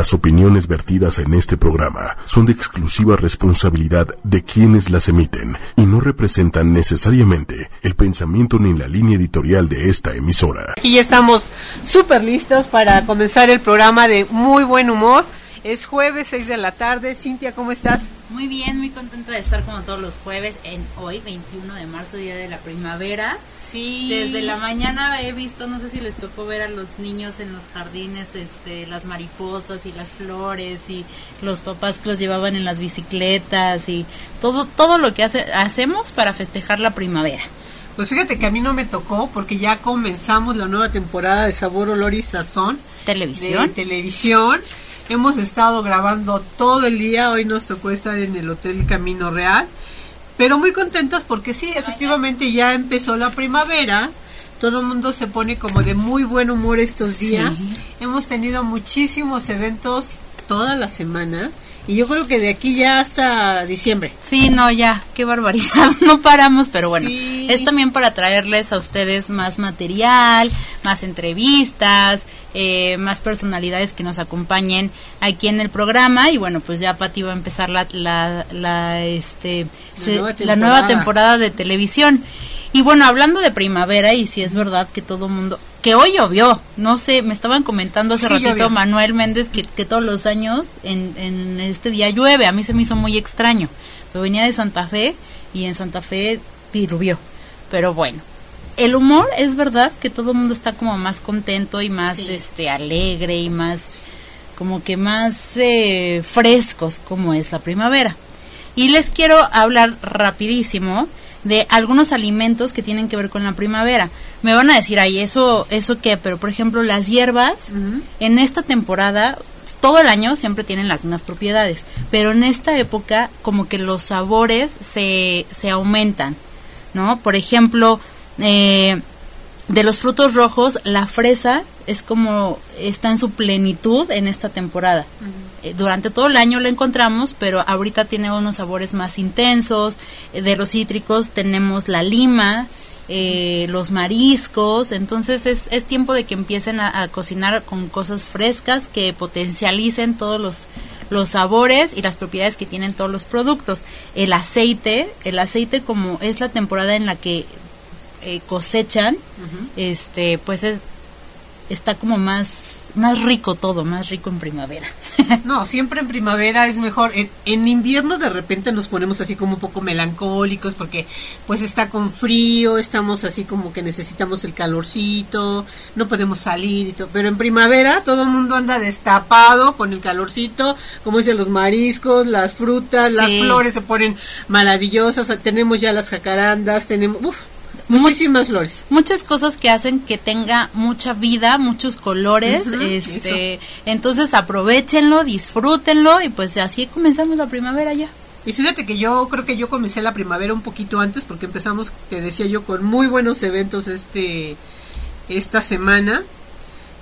Las opiniones vertidas en este programa son de exclusiva responsabilidad de quienes las emiten y no representan necesariamente el pensamiento ni la línea editorial de esta emisora. Aquí ya estamos súper listos para comenzar el programa de muy buen humor. Es jueves 6 de la tarde. Cintia, ¿cómo estás? Muy bien, muy contenta de estar como todos los jueves en hoy, 21 de marzo, día de la primavera. Sí. Desde la mañana he visto, no sé si les tocó ver a los niños en los jardines, este, las mariposas y las flores y los papás que los llevaban en las bicicletas y todo, todo lo que hace, hacemos para festejar la primavera. Pues fíjate que a mí no me tocó porque ya comenzamos la nueva temporada de Sabor, Olor y Sazón. Televisión. De televisión. Hemos estado grabando todo el día, hoy nos tocó estar en el Hotel Camino Real, pero muy contentas porque sí, efectivamente ya empezó la primavera, todo el mundo se pone como de muy buen humor estos días, hemos tenido muchísimos eventos toda la semana. Y yo creo que de aquí ya hasta diciembre. Sí, no, ya, qué barbaridad, no paramos, pero bueno, es también para traerles a ustedes más material, más entrevistas, eh, más personalidades que nos acompañen aquí en el programa y bueno, pues ya Pati va a empezar la, la, la este, la nueva temporada de televisión. Y bueno, hablando de primavera, y si es verdad que todo mundo, que hoy llovió, no sé, me estaban comentando hace ratito Manuel Méndez que, que, todos los años en, en, este día llueve, a mí se me hizo muy extraño, pero venía de Santa Fe y en Santa Fe llovió, pero bueno. El humor es verdad que todo el mundo está como más contento y más este alegre y más como que más eh, frescos como es la primavera. Y les quiero hablar rapidísimo de algunos alimentos que tienen que ver con la primavera. Me van a decir, ay, eso, eso qué, pero por ejemplo las hierbas en esta temporada todo el año siempre tienen las mismas propiedades, pero en esta época como que los sabores se, se aumentan, ¿no? Por ejemplo, eh, de los frutos rojos, la fresa es como está en su plenitud en esta temporada. Durante todo el año la encontramos, pero ahorita tiene unos sabores más intensos. Eh, de los cítricos tenemos la lima, eh, los mariscos. Entonces es, es tiempo de que empiecen a, cocinar con cosas frescas que potencialicen todos los los sabores y las propiedades que tienen todos los productos. El aceite, el aceite como es la temporada en la que cosechan, este, pues es está como más más rico todo, más rico en primavera. no, siempre en primavera es mejor. En, invierno de repente nos ponemos así como un poco melancólicos porque pues está con frío, estamos así como que necesitamos el calorcito, no podemos salir y todo. Pero en primavera todo el mundo anda destapado con el calorcito, como dicen los mariscos, las frutas, las flores se ponen maravillosas, tenemos ya las jacarandas, tenemos... Uf, Muchísimas flores. Muchas cosas que hacen que tenga mucha vida, muchos colores. este, entonces aprovechenlo, disfrútenlo y pues así comenzamos la primavera ya. Y fíjate que yo creo que yo comencé la primavera un poquito antes porque empezamos, te decía yo, con muy buenos eventos este esta semana.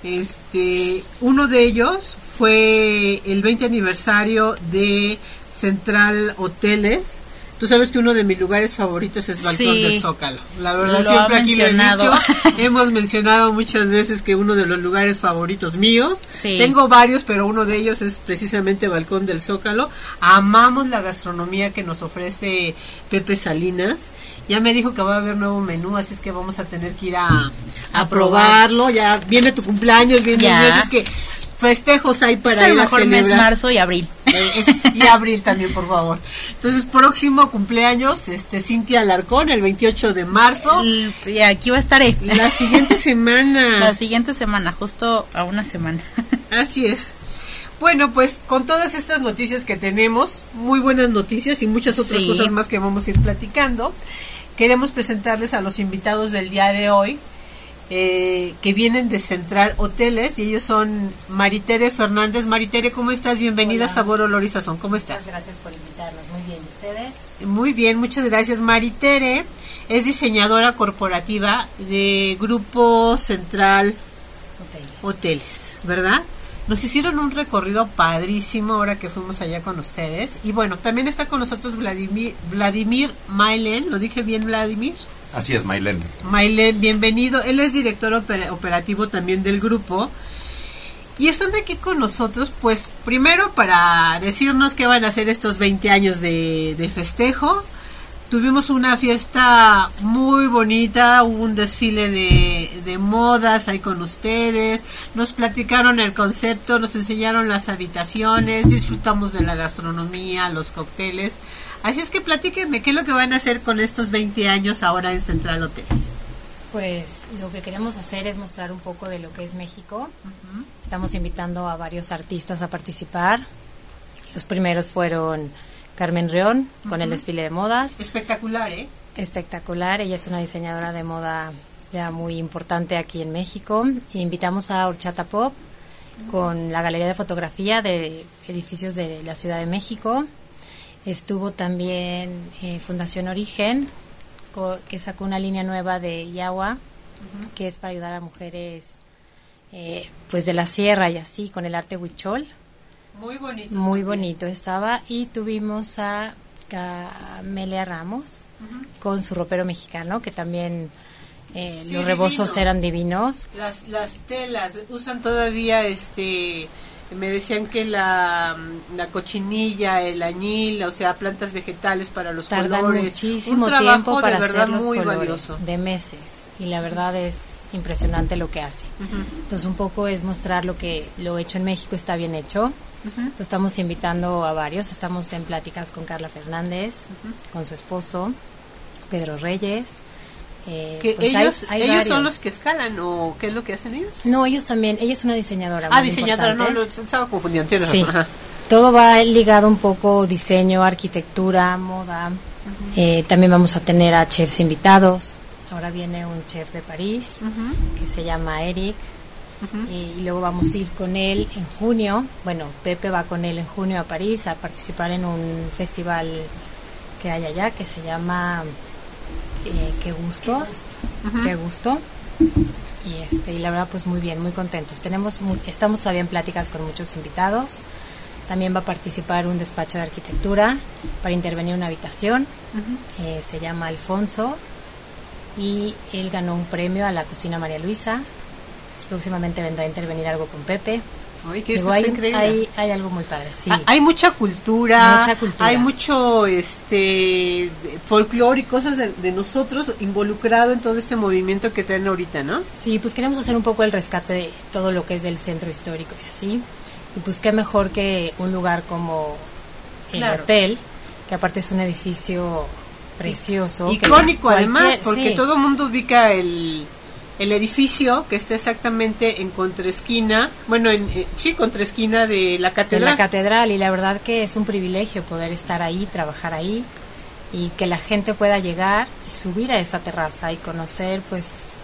Este, uno de ellos fue el 20 aniversario de Central Hoteles Tú sabes que uno de mis lugares favoritos es Balcón del Zócalo. La verdad, siempre aquí lo he dicho. Hemos mencionado muchas veces que uno de los lugares favoritos míos. Tengo varios, pero uno de ellos es precisamente Balcón del Zócalo. Amamos la gastronomía que nos ofrece Pepe Salinas. Ya me dijo que va a haber nuevo menú, así es que vamos a tener que ir a, a, probarlo. Ya viene tu cumpleaños, viene es que festejos hay para ir a celebrar. mes marzo y abril. Eh, y abril también, por favor. Entonces, próximo cumpleaños, este Cintia Alarcón, el 28 de marzo. Y, aquí va a estar. La siguiente semana. La siguiente semana, justo a una semana. Así es. Bueno, pues con todas estas noticias que tenemos, muy buenas noticias y muchas otras cosas más que vamos a ir platicando, queremos presentarles a los invitados del día de hoy eh, que vienen de Central Hoteles y ellos son Maritere Fernández. Maritere, ¿cómo estás? Bienvenida a Sabor, Olor y Sazón. ¿Cómo estás? Muchas gracias por invitarnos. Muy bien, ¿y ustedes? Muy bien, muchas gracias. Maritere es diseñadora corporativa de Grupo Central Hoteles, ¿verdad? Nos hicieron un recorrido padrísimo ahora que fuimos allá con ustedes. Y bueno, también está con nosotros Vladimir, Vladimir Mailen. ¿Lo dije bien, Vladimir? Así es, Mailen. Mailen, bienvenido. Él es director operativo también del grupo. Y están aquí con nosotros, pues primero para decirnos qué van a hacer estos 20 años de, de festejo. Tuvimos una fiesta muy bonita, hubo un desfile de, de, modas ahí con ustedes, nos platicaron el concepto, nos enseñaron las habitaciones, disfrutamos de la gastronomía, los cócteles. Así es que platíquenme, ¿qué es lo que van a hacer con estos 20 años ahora en Central Hoteles? Pues lo que queremos hacer es mostrar un poco de lo que es México. Estamos invitando a varios artistas a participar. Los primeros fueron Carmen Reón con el desfile de modas. Espectacular, ¿eh? Espectacular. Ella es una diseñadora de moda ya muy importante aquí en México. E invitamos a Horchata Pop con la galería de fotografía de edificios de la Ciudad de México. Estuvo también eh, Fundación Origen que sacó una línea nueva de Yagua, que es para ayudar a mujeres eh, pues de la sierra y así, con el arte huichol. Muy bonito. Muy bonito estaba. Y tuvimos a Camelia Ramos con su ropero mexicano, que también eh, los rebozos eran divinos. Las, las telas usan todavía este me decían que la, la, cochinilla, el añil, o sea, plantas vegetales para los Tardan colores. muchísimo tiempo para hacer los colores, de meses. Y la verdad es impresionante lo que hace. Entonces un poco es mostrar lo que lo hecho en México está bien hecho. Entonces, estamos invitando a varios, estamos en pláticas con Carla Fernández, con su esposo, Pedro Reyes, eh, que pues ellos, ellos son los que escalan o qué es lo que hacen ellos? No, ellos también, ella es una diseñadora. Ah, diseñadora, no, lo estaba confundiendo. Sí. Todo va ligado un poco diseño, arquitectura, moda. eh, también vamos a tener a chefs invitados. Ahora viene un chef de París que se llama Eric. y luego vamos a ir con él en junio. Bueno, Pepe va con él en junio a París a participar en un festival que hay allá que se llama eh, qué gusto, qué gusto. Y, este, y la verdad, pues muy bien, muy contentos. Tenemos, estamos todavía en pláticas con muchos invitados. También va a participar un despacho de arquitectura para intervenir en una habitación. Eh, se llama Alfonso y él ganó un premio a la cocina María Luisa. Pues, próximamente vendrá a intervenir algo con Pepe hay, hay, algo muy padre, sí. Hay mucha cultura, hay mucho este folclore y cosas de, nosotros involucrado en todo este movimiento que traen ahorita, ¿no? Sí, pues queremos hacer un poco el rescate de todo lo que es del centro histórico y así. Y pues qué mejor que un lugar como el hotel, que aparte es un edificio precioso. Icónico además, porque todo el mundo ubica el el edificio que está exactamente en contraesquina, bueno, en, eh, sí, contraesquina de la catedral. De la catedral, y la verdad que es un privilegio poder estar ahí, trabajar ahí, y que la gente pueda llegar y subir a esa terraza y conocer, pues,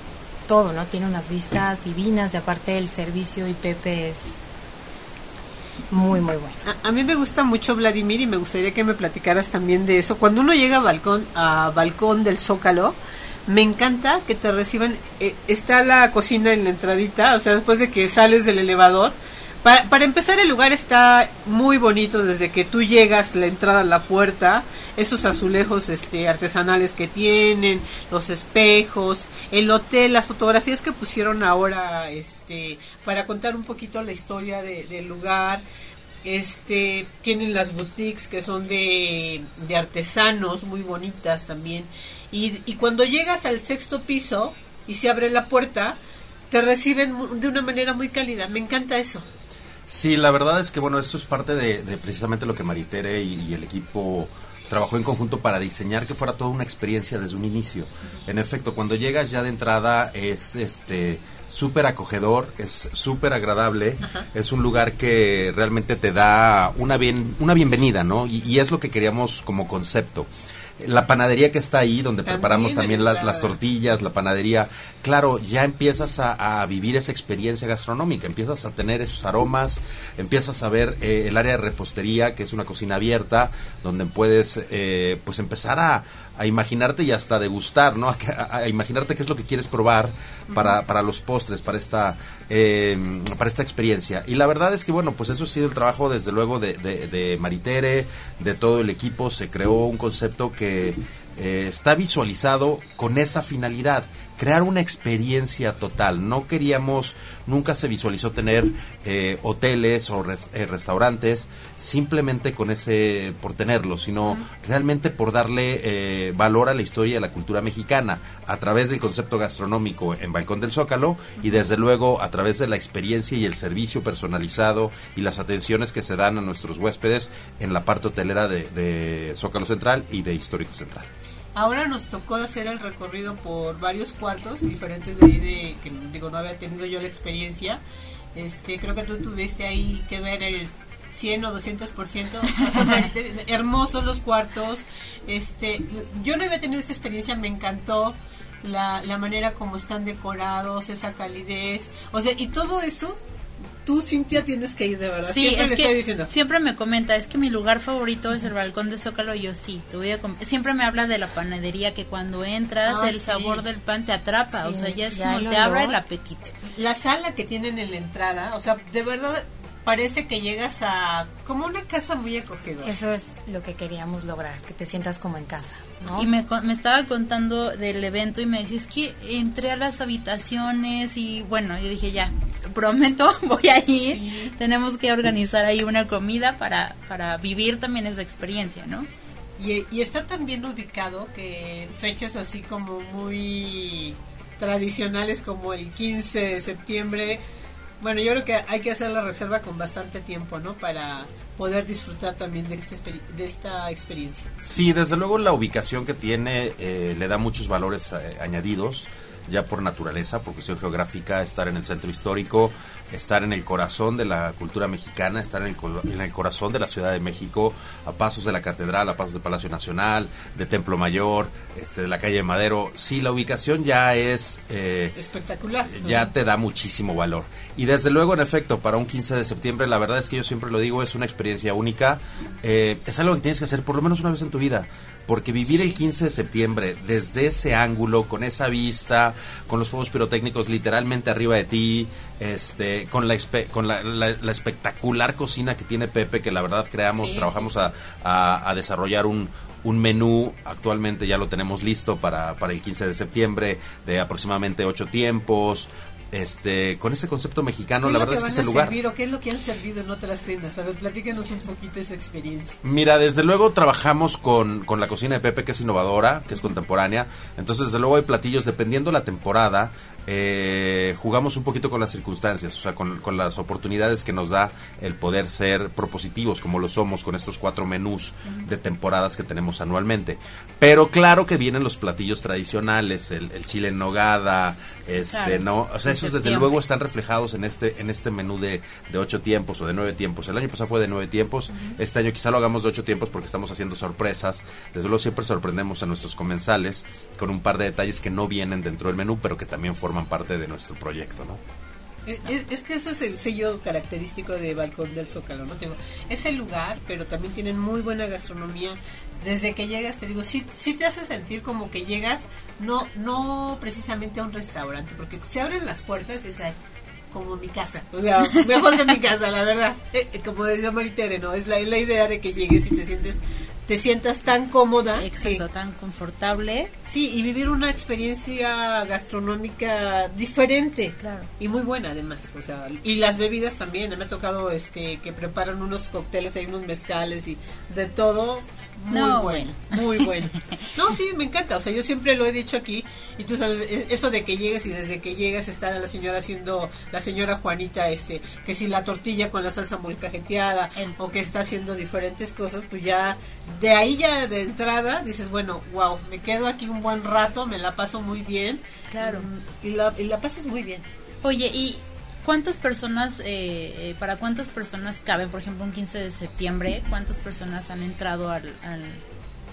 todo, ¿no? Tiene unas vistas divinas, y aparte el servicio y Pepe es muy, muy bueno. A, mí me gusta mucho Vladimir y me gustaría que me platicaras también de eso. Cuando uno llega a balcón, a balcón del Zócalo, me encanta que te reciban. Eh, está la cocina en la entradita, o sea, después de que sales del elevador. Para, para, empezar, el lugar está muy bonito desde que tú llegas, la entrada a la puerta, esos azulejos este, artesanales que tienen, los espejos, el hotel, las fotografías que pusieron ahora este, para contar un poquito la historia del lugar. Este, tienen las boutiques que son de, de artesanos muy bonitas también y, cuando llegas al sexto piso y se abre la puerta, te reciben de una manera muy cálida. Me encanta eso. Sí, la verdad es que bueno, eso es parte de, precisamente lo que Maritere y, el equipo trabajó en conjunto para diseñar que fuera toda una experiencia desde un inicio. En efecto, cuando llegas ya de entrada es este súper acogedor, es súper agradable, es un lugar que realmente te da una bien una bienvenida, ¿no? y es lo que queríamos como concepto la panadería que está ahí, donde preparamos también las tortillas, la panadería, claro, ya empiezas a, vivir esa experiencia gastronómica, empiezas a tener esos aromas, empiezas a ver eh, el área de repostería, que es una cocina abierta, donde puedes eh, pues empezar a, a imaginarte y hasta degustar, ¿no? A, imaginarte qué es lo que quieres probar para, para los postres, para esta, eh, para esta experiencia. Y la verdad es que, bueno, pues eso ha sido el trabajo desde luego de, de, Maritere, de todo el equipo, se creó un concepto que eh, está visualizado con esa finalidad, crear una experiencia total. No queríamos, nunca se visualizó tener eh, hoteles o eh, restaurantes simplemente con ese, por tenerlo, sino realmente por darle eh, valor a la historia y a la cultura mexicana a través del concepto gastronómico en Balcón del Zócalo y desde luego a través de la experiencia y el servicio personalizado y las atenciones que se dan a nuestros huéspedes en la parte hotelera de, de Zócalo Central y de Histórico Central. Ahora nos tocó hacer el recorrido por varios cuartos diferentes de ahí de que digo no había tenido yo la experiencia. Este, creo que tú tuviste ahí que ver el 100 o 200%. Hermosos los cuartos. Este, yo no había tenido esta experiencia, me encantó la, la manera como están decorados, esa calidez. O sea, y todo eso tú, Cintia, tienes que ir de verdad. Sí, siempre es que diciendo. siempre me comenta, es que mi lugar favorito es el balcón de Zócalo. Yo sí, te voy a siempre me habla de la panadería que cuando entras ah, el sabor del pan te atrapa, o sea, ya es como te abre el apetito. La sala que tienen en la entrada, o sea, de verdad parece que llegas a como una casa muy acogedora. Eso es lo que queríamos lograr, que te sientas como en casa. Y me, me, estaba contando del evento y me decía, es que entré a las habitaciones y bueno, yo dije, ya, prometo, voy a ir. Tenemos que organizar ahí una comida para, para vivir también esa experiencia, ¿no? Y, y está también ubicado que fechas así como muy tradicionales como el 15 de septiembre bueno, yo creo que hay que hacer la reserva con bastante tiempo, ¿no? Para poder disfrutar también de, este de esta experiencia. Sí, desde luego la ubicación que tiene eh, le da muchos valores eh, añadidos ya por naturaleza, por cuestión geográfica, estar en el centro histórico, estar en el corazón de la cultura mexicana, estar en el, en el corazón de la Ciudad de México, a pasos de la Catedral, a pasos del Palacio Nacional, de Templo Mayor, este, de la calle Madero. Sí, la ubicación ya es... Eh, Espectacular. Ya te da muchísimo valor. Y desde luego, en efecto, para un 15 de septiembre, la verdad es que yo siempre lo digo, es una experiencia única. Eh, es algo que tienes que hacer por lo menos una vez en tu vida porque vivir el 15 de septiembre desde ese ángulo, con esa vista, con los fuegos pirotécnicos literalmente arriba de ti, este, con la, con la, espectacular cocina que tiene Pepe, que la verdad creamos, trabajamos A, a, desarrollar un, un menú, actualmente ya lo tenemos listo para, para el 15 de septiembre, de aproximadamente ocho tiempos, este, con ese concepto mexicano, la verdad es que es el lugar. ¿Qué es lo que han servido en otras cenas? A ver, platícanos un poquito esa experiencia. Mira, desde luego trabajamos con, con la cocina de Pepe, que es innovadora, que es contemporánea. Entonces, desde luego hay platillos, dependiendo la temporada, eh, jugamos un poquito con las circunstancias, o sea, con, las oportunidades que nos da el poder ser propositivos, como lo somos con estos cuatro menús de temporadas que tenemos anualmente. Pero claro que vienen los platillos tradicionales, el, chile en nogada, este, no, o sea, esos desde luego están reflejados en este, en este menú de, de, ocho tiempos o de nueve tiempos. El año pasado fue de nueve tiempos, este año quizá lo hagamos de ocho tiempos porque estamos haciendo sorpresas. Desde luego siempre sorprendemos a nuestros comensales con un par de detalles que no vienen dentro del menú, pero que también forman parte de nuestro proyecto, ¿no? Es, que eso es el sello característico de Balcón del Zócalo, ¿no? Tengo, es el lugar, pero también tienen muy buena gastronomía. Desde que llegas, te digo, sí, sí te hace sentir como que llegas, no, no precisamente a un restaurante, porque se abren las puertas y es como mi casa, o sea, mejor que mi casa, la verdad. Eh, eh, como decía Maritere, ¿no? Es la, es la idea de que llegues y te sientes te sientas tan cómoda. Exacto, tan confortable. Sí, y vivir una experiencia gastronómica diferente. Claro. Y muy buena además, o sea, y las bebidas también, me ha tocado este que preparan unos cócteles, hay unos mezcales y de todo muy bueno, muy bueno. No, sí, me encanta. O sea, yo siempre lo he dicho aquí. Y tú sabes, eso de que llegues y desde que llegas está la señora haciendo, la señora Juanita, este, que si la tortilla con la salsa molcajeteada o que está haciendo diferentes cosas, pues ya, de ahí ya de entrada dices, bueno, wow, me quedo aquí un buen rato, me la paso muy bien. Claro. Y la, y la pasas muy bien. Oye, y ¿Cuántas personas, eh, eh, para cuántas personas caben, por ejemplo, un 15 de septiembre? ¿Cuántas personas han entrado al,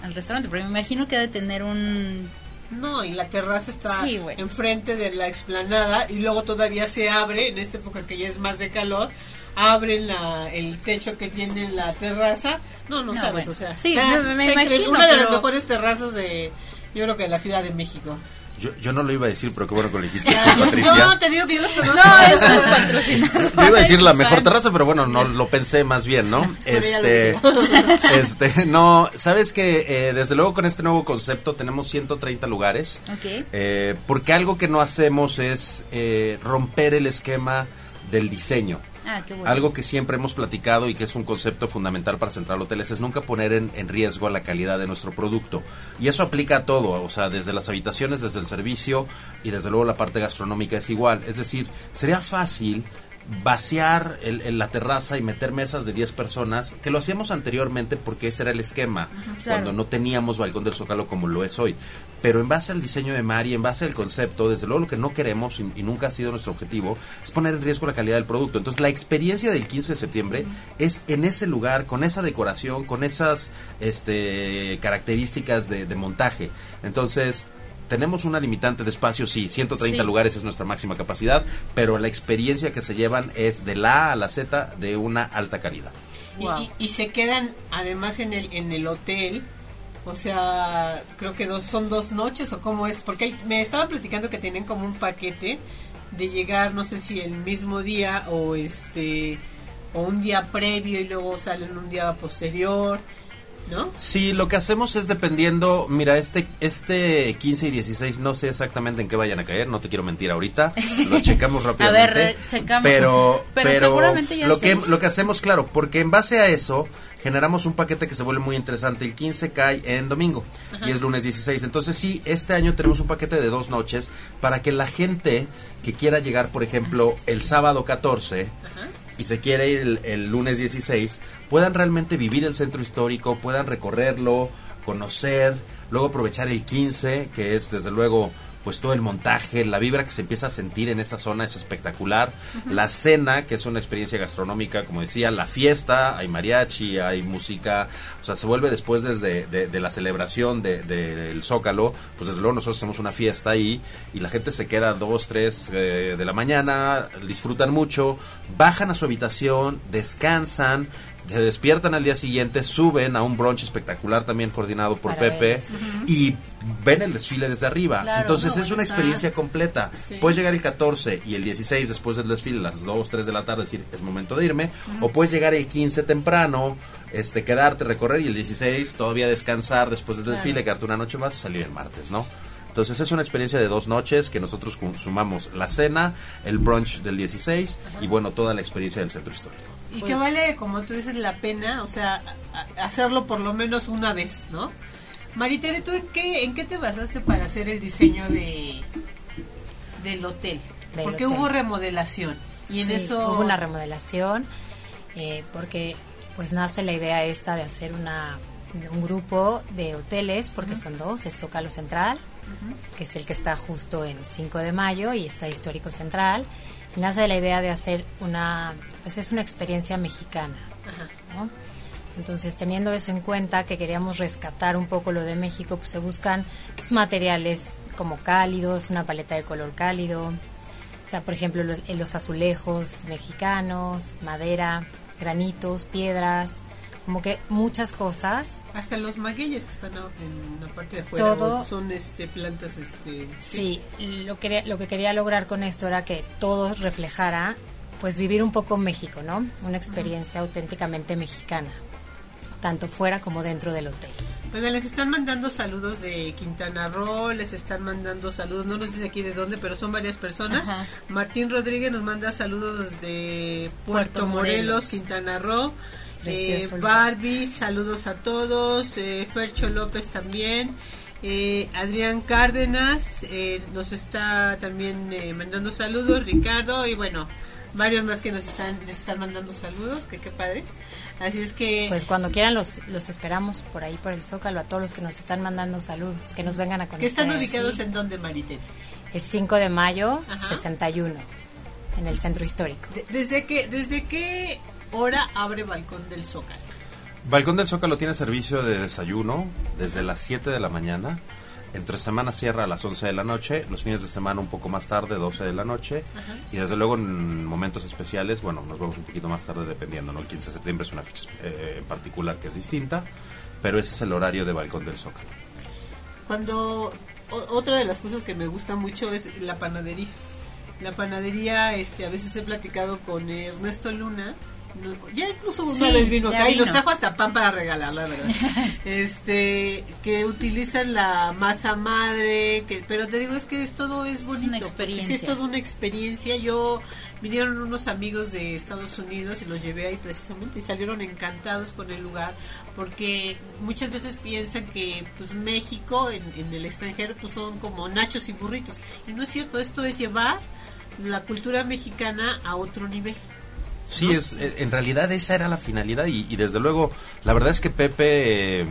al, restaurante? Porque me imagino que ha de tener un... No, y la terraza está enfrente de la explanada y luego todavía se abre, en esta época que ya es más de calor, abren la, el techo que tiene la terraza. No, no, sabes, o sea, sí, me, imagino, una de las mejores terrazas de, yo creo que de la Ciudad de México. Yo, yo no lo iba a decir, pero qué bueno que lo dijiste, Patricia. No, te digo que yo los conozco. No, es. Yo iba a decir la mejor terraza, pero bueno, no lo pensé más bien, ¿no? Este, este, no, sabes que eh, desde luego con este nuevo concepto tenemos 130 lugares. Ok. Eh, porque algo que no hacemos es eh, romper el esquema del diseño. Ah, qué bueno. Algo que siempre hemos platicado y que es un concepto fundamental para Central Hoteles es nunca poner en, en riesgo la calidad de nuestro producto. Y eso aplica a todo, o sea, desde las habitaciones, desde el servicio y desde luego la parte gastronómica es igual. Es decir, sería fácil vaciar el- el- la terraza y meter mesas de 10 personas, que lo hacíamos anteriormente porque ese era el esquema, claro. cuando no teníamos balcón del Zócalo como lo es hoy. Pero en base al diseño de Mari, en base al concepto, desde luego lo que no queremos y, y nunca ha sido nuestro objetivo es poner en riesgo la calidad del producto. Entonces la experiencia del 15 de septiembre es en ese lugar, con esa decoración, con esas este, características de, de montaje. Entonces tenemos una limitante de espacio, sí, 130 Sí. lugares es nuestra máxima capacidad, pero la experiencia que se llevan es de la A a la Z de una alta calidad. Y, y- y se quedan además en el en el hotel o sea creo que dos son dos noches o cómo es porque hay- me estaban platicando que tienen como un paquete de llegar no sé si el mismo día o este o un día previo y luego salen un día posterior no Sí, lo que hacemos es dependiendo, mira, este este 15 y 16 no sé exactamente en qué vayan a caer, no te quiero mentir ahorita, lo checamos rápidamente. ver, checamos. Pero Pero pero, seguramente ya lo sé. que lo que hacemos, claro, porque en base a eso generamos un paquete que se vuelve muy interesante. El 15 cae en domingo y es lunes 16. Entonces sí, este año tenemos un paquete de dos noches para que la gente que quiera llegar, por ejemplo, el sábado 14 y se quiere ir el, el lunes 16, puedan realmente vivir el centro histórico, puedan recorrerlo, conocer, luego aprovechar el 15, que es desde luego pues todo el montaje, la vibra que se empieza a sentir en esa zona es espectacular, la cena, que es una experiencia gastronómica, como decía, la fiesta, hay mariachi, hay música, o sea, se vuelve después desde de, de la celebración de- del Zócalo, pues desde luego nosotros hacemos una fiesta ahí y la gente se queda dos, tres eh, de la mañana, disfrutan mucho, bajan a su habitación, descansan, se despiertan al día siguiente, suben a un brunch espectacular también coordinado por Para Pepe y ven el desfile desde arriba. Claro, Entonces no, es una experiencia completa. Sí. Puedes llegar el 14 y el 16 después del desfile, a las 2, 3 de la tarde, decir, es momento de irme. O puedes llegar el 15 temprano, este quedarte, recorrer y el 16 todavía descansar después del desfile, quedarte una noche más salir el martes, ¿no? Entonces es una experiencia de dos noches que nosotros consumamos la cena, el brunch del 16 y bueno, toda la experiencia del centro histórico. Y que vale como tú dices la pena o sea hacerlo por lo menos una vez no Maritere, ¿tú en qué, en qué te basaste para hacer el diseño de del hotel? Del Porque hotel. hubo remodelación y en Sí, eso hubo una remodelación eh, porque pues nace la idea esta de hacer una un grupo de hoteles porque son dos es Zócalo Central que es el que está justo en 5 de mayo y está Histórico Central nace la idea de hacer una pues es una experiencia mexicana ¿no? Entonces, teniendo eso en cuenta, que queríamos rescatar un poco lo de México, pues se buscan pues, materiales como cálidos, una paleta de color cálido, o sea, por ejemplo, los, los azulejos mexicanos, madera, granitos, piedras, como que muchas cosas. hasta los magueyes que están en la parte de afuera Todo- son este plantas este Sí, lo, que, lo que quería lograr con esto era que todo reflejara, pues vivir un poco México, ¿no? Una experiencia auténticamente mexicana, tanto fuera como dentro del hotel. Oigan, les están mandando saludos de Quintana Roo, les están mandando saludos, no nos dice aquí de dónde, pero son varias personas. Ajá. Martín Rodríguez nos manda saludos de Puerto, Puerto Morelos, Morelos. Quintana Roo. Precioso Eh. Barbie, saludos a todos. Eh, Fercho López también. Eh, Adrián Cárdenas eh, nos está también eh, mandando saludos. Ricardo y bueno, varios más que nos están, les están mandando saludos, que qué padre. Así es que... Pues cuando quieran los, los esperamos por ahí, por el Zócalo, a todos los que nos están mandando saludos, que nos vengan a conocer. ¿Que están ubicados Sí. en donde, Maritere? El 5 de mayo, Ajá. 61, en el centro histórico. De- ¿Desde qué, ¿Desde qué hora abre Balcón del Zócalo? Balcón del Zócalo tiene servicio de desayuno desde las 7 de la mañana. Entre semana cierra a las 11 de la noche, los fines de semana un poco más tarde, 12 de la noche. Y desde luego en momentos especiales, bueno, nos vemos un poquito más tarde dependiendo, ¿no? El 15 de septiembre es una fecha eh, en particular que es distinta, pero ese es el horario de Balcón del Zócalo. Cuando otra de las cosas que me gusta mucho es la panadería. La panadería, este, a veces he platicado con Ernesto Luna, ya incluso una vez vino acá y nos trajo hasta pan para regalar, la verdad. este, que utilizan la masa madre, que, pero te digo, es que es todo es bonito. Una experiencia. es toda una experiencia. Yo, vinieron unos amigos de Estados Unidos y los llevé ahí precisamente y salieron encantados con el lugar porque muchas veces piensan que pues México en, en el extranjero pues son como nachos y burritos. Y no es cierto, esto es llevar la cultura mexicana a otro nivel. Sí, es, eh, en realidad esa era la finalidad y, desde luego, la verdad es que Pepe... Eh,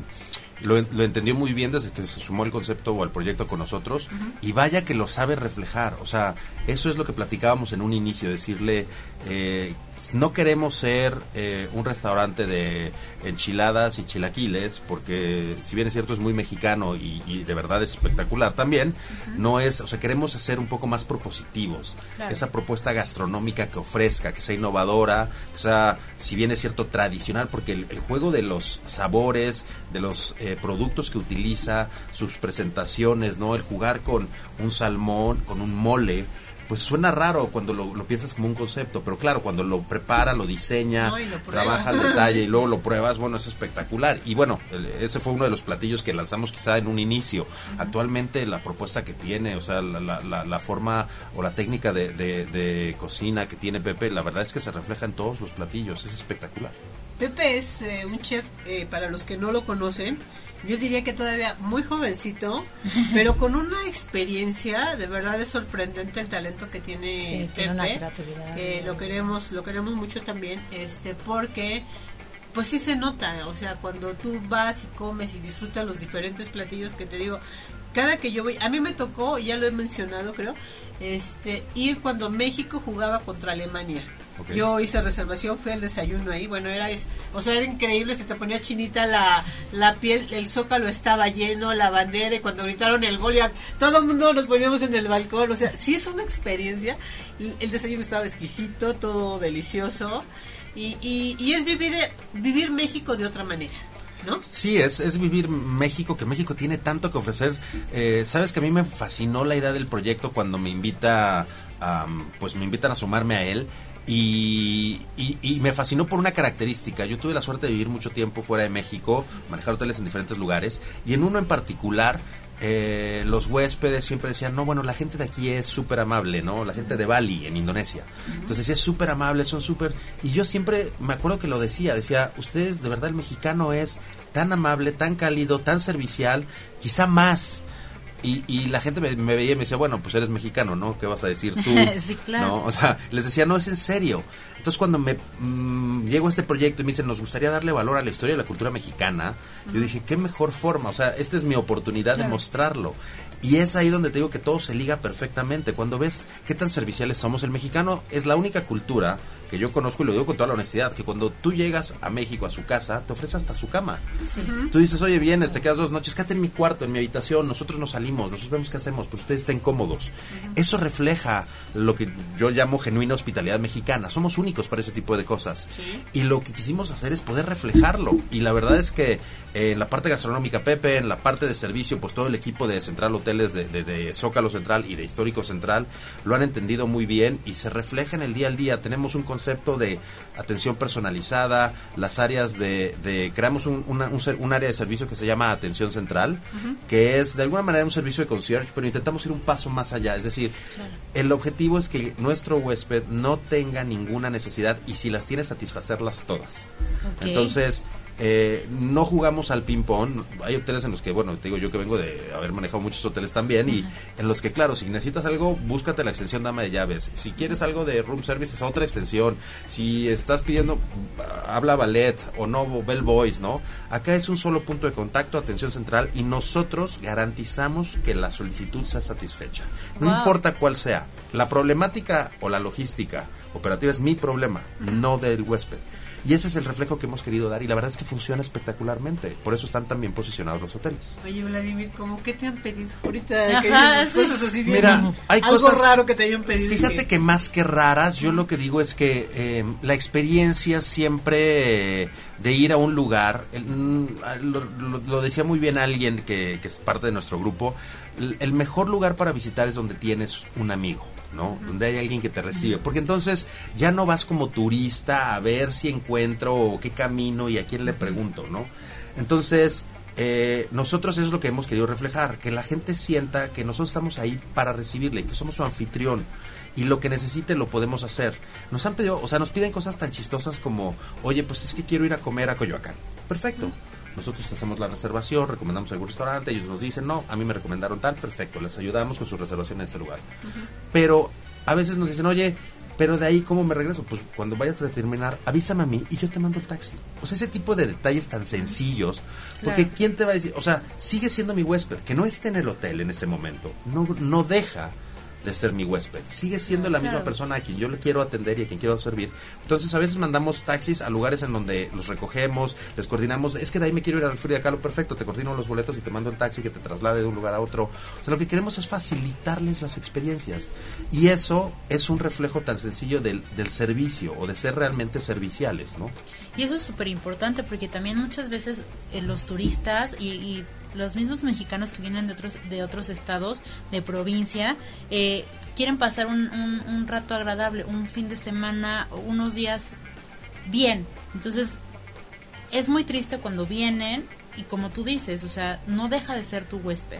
lo, entendió muy bien desde que se sumó el concepto o al proyecto con nosotros y vaya que lo sabe reflejar. O sea, eso es lo que platicábamos en un inicio, decirle eh, no queremos ser eh, un restaurante de enchiladas y chilaquiles, porque si bien es cierto es muy mexicano y, de verdad es espectacular también, no es, o sea, queremos ser un poco más propositivos. Esa propuesta gastronómica que ofrezca, que sea innovadora, que sea, si bien es cierto, tradicional, porque el, juego de los sabores, de los eh, productos que utiliza, sus presentaciones, ¿no? El jugar con un salmón, con un mole, pues suena raro cuando lo, piensas como un concepto, pero claro, cuando lo prepara, lo diseña, trabaja al detalle y luego lo pruebas, bueno, es espectacular. Y bueno, ese fue uno de los platillos que lanzamos quizá en un inicio. Actualmente la propuesta que tiene, o sea, la, la, forma o la técnica de, cocina que tiene Pepe, la verdad es que se refleja en todos los platillos, es espectacular. Pepe es eh, un chef, eh, para los que no lo conocen, yo diría que todavía muy jovencito, pero con una experiencia, de verdad es sorprendente el talento que tiene Pepe, que lo queremos, lo queremos mucho también, este, porque pues sí se nota, o sea, cuando tú vas y comes y disfrutas los diferentes platillos que te digo, cada que yo voy, a mí me tocó, ya lo he mencionado creo, este, ir cuando México jugaba contra Alemania. Yo hice reservación, fui al desayuno ahí, bueno, era, o sea, era increíble, se te ponía chinita la, la piel, el zócalo estaba lleno, la bandera, y cuando gritaron el gol, ya todo el mundo nos poníamos en el balcón, o sea, sí es una experiencia, el desayuno estaba exquisito, todo delicioso, y, y, es vivir, vivir México de otra manera. ¿No? Sí, es, es vivir México, que México tiene tanto que ofrecer. Eh, Sabes que a mí me fascinó la idea del proyecto cuando me invita, pues me invitan a sumarme a él. Y, y, me fascinó por una característica. Yo tuve la suerte de vivir mucho tiempo fuera de México, manejar hoteles en diferentes lugares, y en uno en particular, eh, los huéspedes siempre decían, no, bueno, la gente de aquí es súper amable, ¿no? La gente de Bali, en Indonesia. Entonces decía, es súper amable, son súper... Y yo siempre me acuerdo que lo decía, decía, ustedes, de verdad, el mexicano es tan amable, tan cálido, tan servicial, quizá más y, y la gente me, veía y me decía, bueno, pues eres mexicano, ¿no? ¿Qué vas a decir tú? sí, claro. ¿No? O sea, les decía, no, es en serio. Entonces cuando me mm, llego a este proyecto y me dicen, nos gustaría darle valor a la historia de la cultura mexicana, yo dije, qué mejor forma, o sea, esta es mi oportunidad de mostrarlo. Y es ahí donde te digo que todo se liga perfectamente. Cuando ves qué tan serviciales somos, el mexicano es la única cultura que yo conozco y lo digo con toda la honestidad, que cuando tú llegas a México, a su casa, te ofrece hasta su cama. Tú dices, oye, vienes, te quedas dos noches, quédate en mi cuarto, en mi habitación, nosotros nos salimos, nosotros vemos qué hacemos, pero ustedes estén cómodos. Eso refleja lo que yo llamo genuina hospitalidad mexicana. Somos únicos para ese tipo de cosas. Y lo que quisimos hacer es poder reflejarlo. Y la verdad es que en la parte gastronómica Pepe, en la parte de servicio, pues todo el equipo de Central Hoteles de, de, Zócalo Central y de Histórico Central lo han entendido muy bien y se refleja en el día al día. Tenemos un concepto de atención personalizada, las áreas de, creamos un, un, área de servicio que se llama atención central, que es de alguna manera un servicio de concierge, pero intentamos ir un paso más allá, es decir, el objetivo es que nuestro huésped no tenga ninguna necesidad y si las tiene satisfacerlas todas. Entonces, eh, no jugamos al ping-pong. Hay hoteles en los que, bueno, te digo yo que vengo de haber manejado muchos hoteles también, y en los que, claro, si necesitas algo, búscate la extensión dama de llaves. Si quieres algo de room service, es otra extensión. Si estás pidiendo, habla ballet o no, bell boys, ¿no? Acá es un solo punto de contacto, atención central, y nosotros garantizamos que la solicitud sea satisfecha. No importa cuál sea. La problemática o la logística operativa es mi problema, no del huésped. Y ese es el reflejo que hemos querido dar y la verdad es que funciona espectacularmente. Por eso están tan bien posicionados los hoteles. Oye, Vladimir, ¿cómo qué te han pedido? Ahorita que dices cosas así bien. Mira, hay algo cosas raro que te hayan pedido. Fíjate que, más que raras, yo lo que digo es que eh, la experiencia siempre eh, de ir a un lugar, el- mm, lo, lo- lo decía muy bien alguien que, que es parte de nuestro grupo, el mejor lugar para visitar es donde tienes un amigo. ¿No? Donde hay alguien que te recibe. Porque entonces ya no vas como turista a ver si encuentro qué camino y a quién le pregunto, ¿no? Entonces, eh, nosotros eso es lo que hemos querido reflejar, que la gente sienta que nosotros estamos ahí para recibirle, que somos su anfitrión y lo que necesite lo podemos hacer. Nos han pedido, o sea, nos piden cosas tan chistosas como, oye, pues es que quiero ir a comer a Coyoacán. Perfecto. Nosotros hacemos la reservación, recomendamos algún restaurante, ellos nos dicen, no, a mí me recomendaron tal, perfecto, les ayudamos con su reservación en ese lugar. Pero a veces nos dicen, oye, pero de ahí, ¿cómo me regreso? Pues cuando vayas a terminar, avísame a mí y yo te mando el taxi. O sea, ese tipo de detalles tan sencillos. Porque Claro. ¿quién te va a decir? O sea, sigue siendo mi huésped, que no esté en el hotel en ese momento. No, no deja de ser mi huésped. Sigue siendo la misma persona a quien yo le quiero atender y a quien quiero servir. Entonces, a veces mandamos taxis a lugares en donde los recogemos, les coordinamos. Es que de ahí me quiero ir al Frida Kahlo, perfecto. Te coordino los boletos y te mando el taxi que te traslade de un lugar a otro. O sea, lo que queremos es facilitarles las experiencias. Y eso es un reflejo tan sencillo del, del servicio o de ser realmente serviciales, ¿no? Y eso es súper importante porque también muchas veces eh, los turistas y, y los mismos mexicanos que vienen de otros de otros estados, de provincia, eh, quieren pasar un, un- un rato agradable, un fin de semana, unos días bien. Entonces, es muy triste cuando vienen y como tú dices, o sea, no deja de ser tu huésped.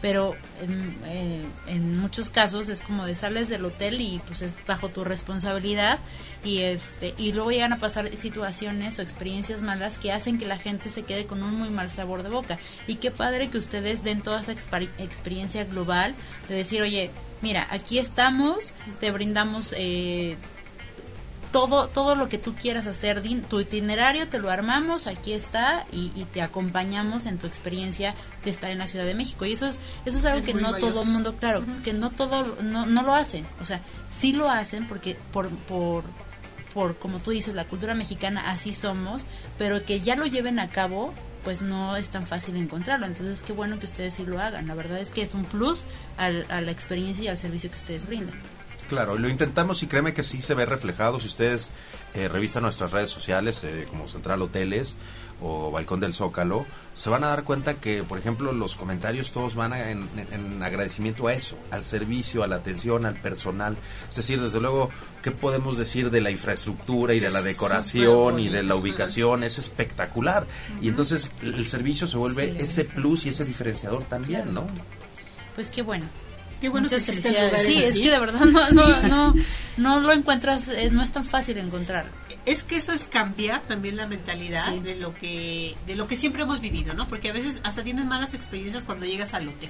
Pero en, eh, en muchos casos es como de sales del hotel y pues es bajo tu responsabilidad y este y luego llegan a pasar situaciones o experiencias malas que hacen que la gente se quede con un muy mal sabor de boca. Y qué padre que ustedes den toda esa experiencia global de decir, oye, mira, aquí estamos, te brindamos eh, todo todo lo que tú quieras hacer, tu itinerario te lo armamos, aquí está y, y te acompañamos en tu experiencia de estar en la Ciudad de México. Y eso es eso es algo Es que no valioso. todo el mundo, claro, que no todo no, no lo hacen, o sea, sí lo hacen porque por por por como tú dices, la cultura mexicana así somos, pero que ya lo lleven a cabo pues no es tan fácil encontrarlo. Entonces, qué bueno que ustedes sí lo hagan. La verdad es que es un plus al- a la experiencia y al servicio que ustedes brindan. Claro, y lo intentamos y créeme que sí se ve reflejado. Si ustedes eh, revisan nuestras redes sociales, eh, como Central Hoteles o Balcón del Zócalo, se van a dar cuenta que, por ejemplo, los comentarios todos van a- en, en- en agradecimiento a eso, al servicio, a la atención, al personal. Es decir, desde luego, ¿qué podemos decir de la infraestructura y de la decoración y de la ubicación? Es espectacular. Y entonces el servicio se vuelve ese plus y ese diferenciador también, ¿no? Pues qué bueno. Qué bueno Muchas que felicidades. lugares Sí, es que de verdad no, no, no, no lo encuentras, eh, no es tan fácil encontrar. es que eso es cambiar también la mentalidad Sí. de lo que de lo que siempre hemos vivido, ¿no? Porque a veces hasta tienes malas experiencias cuando llegas al hotel.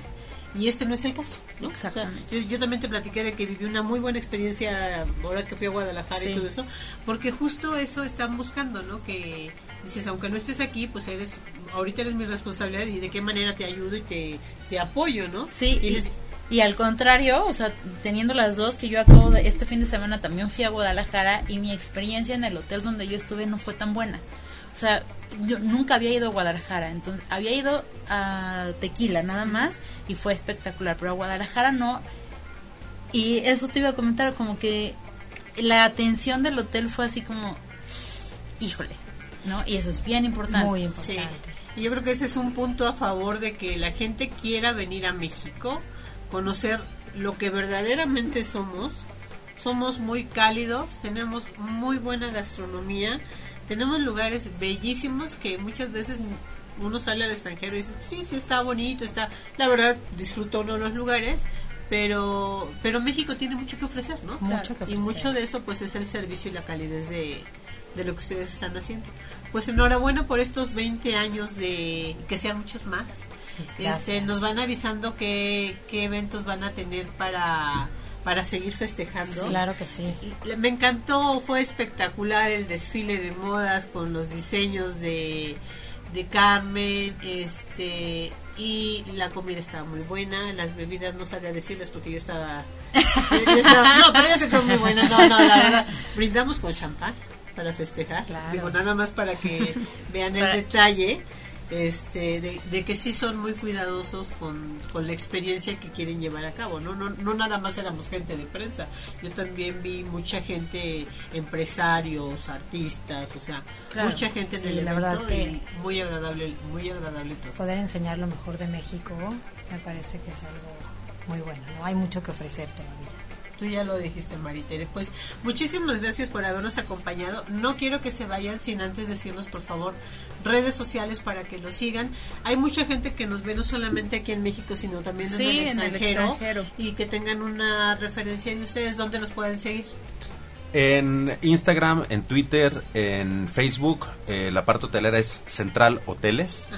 Y este no es el caso. ¿no? Exactamente. O sea, yo, también te platiqué de que viví una muy buena experiencia ahora que fui a Guadalajara Sí. y todo eso, porque justo eso están buscando, ¿no? Que dices, aunque no estés aquí, pues eres, ahorita eres mi responsabilidad y de qué manera te ayudo y te, te apoyo, ¿no? Sí, Y y, dices, y al contrario, o sea, teniendo las dos, que yo acabo de, este fin de semana también fui a Guadalajara y mi experiencia en el hotel donde yo estuve no fue tan buena. O sea, yo nunca había ido a Guadalajara, entonces había ido a Tequila nada más y fue espectacular, pero a Guadalajara no. Y eso te iba a comentar, como que la atención del hotel fue así como, híjole, ¿no? Y eso es bien importante. Muy Sí. importante. Y yo creo que ese es un punto a favor de que la gente quiera venir a México, conocer lo que verdaderamente somos. Somos muy cálidos, tenemos muy buena gastronomía, tenemos lugares bellísimos que muchas veces uno sale al extranjero y dice, sí, sí está bonito, está, la verdad disfruto uno los lugares, pero pero México tiene mucho que ofrecer, ¿no? Mucho que Y mucho de eso pues es el servicio y la calidez de, de lo que ustedes están haciendo. Pues enhorabuena por estos 20 años de que sean muchos más. Este, nos van avisando qué, qué eventos van a tener para, para seguir festejando. Claro que sí. Me encantó, fue espectacular el desfile de modas con los diseños de, de Carmen, este y la comida estaba muy buena, las bebidas no sabría decirles porque yo estaba, yo estaba- no, pero ellas son muy buenas, no, no, la verdad, brindamos con champán. para festejar. Digo, nada más para que vean el detalle este, de, que sí son muy cuidadosos con, la experiencia que quieren llevar a cabo, ¿no? No, no nada más éramos gente de prensa, yo también vi mucha gente, empresarios, artistas, o sea, mucha gente en el evento que muy agradable, muy agradable todo. Poder enseñar lo mejor de México me parece que es algo muy bueno, ¿no? Hay mucho que ofrecer todavía. Tú ya lo dijiste, Maritere. Pues muchísimas gracias por habernos acompañado. No quiero que se vayan sin antes decirnos, por favor, redes sociales para que lo sigan. Hay mucha gente que nos ve no solamente aquí en México, sino también en, el extranjero, y que tengan una referencia de ustedes. ¿Dónde nos pueden seguir? En Instagram, en Twitter, en Facebook, eh, la parte hotelera es Central Hoteles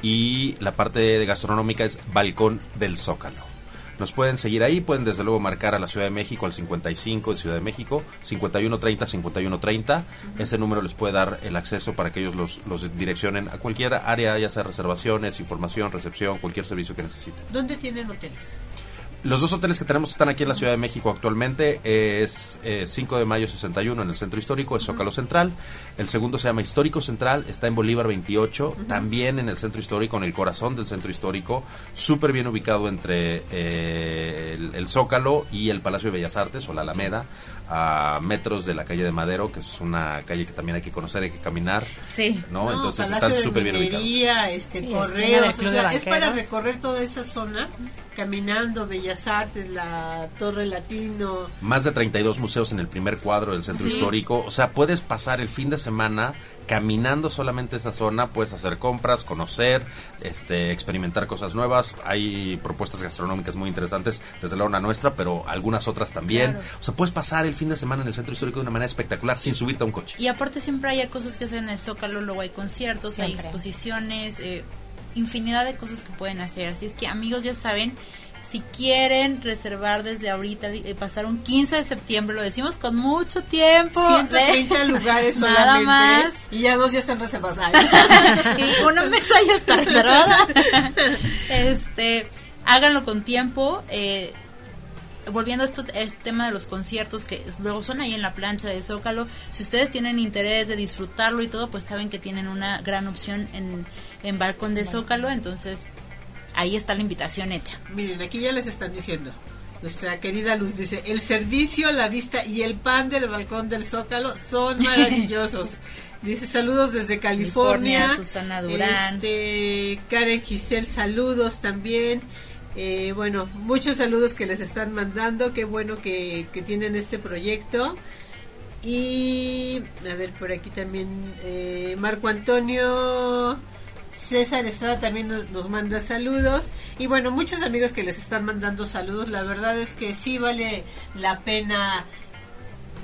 y la parte gastronómica es Balcón del Zócalo. Nos pueden seguir ahí, pueden desde luego marcar a la Ciudad de México al 55 de Ciudad de México, 5130 5130. Ese número les puede dar el acceso para que ellos los, los direccionen a cualquier área, ya sea reservaciones, información, recepción, cualquier servicio que necesiten. ¿Dónde tienen hoteles? Los dos hoteles que tenemos están aquí en la Ciudad de México actualmente. Es 5 eh, de mayo 61 en el Centro Histórico, es Zócalo Central. El segundo se llama Histórico Central, está en Bolívar 28, también en el Centro Histórico, en el corazón del Centro Histórico, súper bien ubicado entre eh, el, Zócalo y el Palacio de Bellas Artes o la Alameda a metros de la calle de Madero, que es una calle que también hay que conocer, hay que caminar. Sí. ¿no? Entonces están súper bien ubicados. Este, es para recorrer toda esa zona caminando, Bellas Artes, la Torre Latino. Más de 32 museos en el primer cuadro del centro histórico. O sea, puedes pasar el fin de semana caminando solamente esa zona, puedes hacer compras, conocer, este, experimentar cosas nuevas. Hay propuestas gastronómicas muy interesantes, desde la una nuestra, pero algunas otras también. O sea, puedes pasar el fin de semana en el centro histórico de una manera espectacular sin subirte a un coche. Y aparte siempre hay cosas que hacer en el Zócalo, luego hay conciertos, hay exposiciones. Eh, infinidad de cosas que pueden hacer. Así es que amigos ya saben, si quieren reservar desde ahorita y pasar un 15 de septiembre, lo decimos con mucho tiempo. 130 lugares Nada más. Y ya dos ya están reservados. y una mesa ya está reservada. este, háganlo con tiempo. Eh, volviendo a este tema de los conciertos que luego son ahí en la plancha de Zócalo, si ustedes tienen interés de disfrutarlo y todo, pues saben que tienen una gran opción en, en Balcón de Zócalo, entonces ahí está la invitación hecha. Miren, aquí ya les están diciendo. Nuestra querida Luz dice, el servicio, la vista y el pan del balcón del Zócalo son maravillosos. dice, saludos desde California. Susana Durán. Este, Karen Giselle, saludos también. Eh, bueno, muchos saludos que les están mandando. Qué bueno que, tienen este proyecto. Y a ver, por aquí también eh, Marco Antonio César Estrada también nos, nos, manda saludos. Y bueno, muchos amigos que les están mandando saludos. La verdad es que sí vale la pena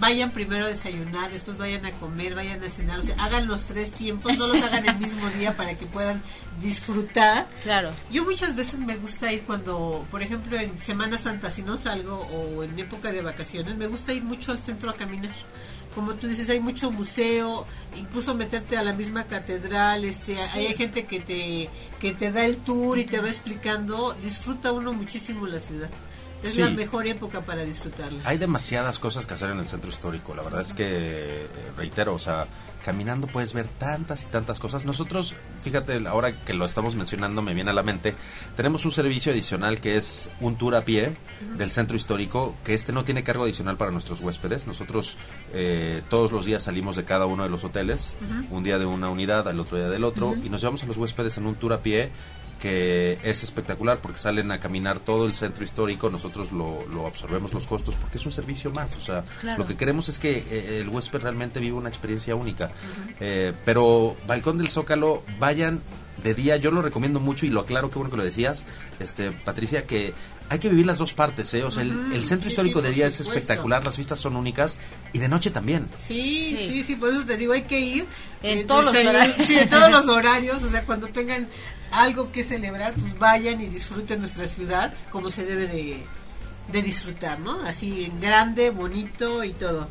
vayan primero a desayunar, después vayan a comer, vayan a cenar, o sea, hagan los tres tiempos, no los hagan el mismo día para que puedan disfrutar. Claro. Yo muchas veces me gusta ir cuando, por ejemplo, en Semana Santa, si no salgo, o en época de vacaciones, me gusta ir mucho al centro a caminar como tú dices, hay mucho museo, incluso meterte a la misma catedral, este, hay gente que te, que te da el tour y te va explicando, disfruta uno muchísimo la ciudad. Es la mejor época para disfrutarla. Hay demasiadas cosas que hacer en el centro histórico. La verdad es que, eh, reitero, o sea, caminando puedes ver tantas y tantas cosas. Nosotros, fíjate, ahora que lo estamos mencionando, me viene a la mente, tenemos un servicio adicional que es un tour a pie del centro histórico, que este no tiene cargo adicional para nuestros huéspedes. Nosotros eh, todos los días salimos de cada uno de los hoteles, un día de una unidad, al otro día del otro, y nos llevamos a los huéspedes en un tour a pie que es espectacular porque salen a caminar todo el centro histórico, nosotros lo, lo absorbemos los costos porque es un servicio más, o sea, lo que queremos es que eh, el huésped realmente viva una experiencia única. Eh, pero Balcón del Zócalo, vayan de día, yo lo recomiendo mucho y lo aclaro, qué bueno que lo decías, este Patricia, que hay que vivir las dos partes, ¿eh? O sea, el, centro histórico de día es espectacular, las vistas son únicas y de noche también. Sí, sí, sí, por eso te digo, hay que ir. En eh, todos los horarios. Sí, en todos los horarios, o sea, cuando tengan algo que celebrar, pues vayan y disfruten nuestra ciudad como se debe de, disfrutar, ¿no? Así en grande, bonito y todo.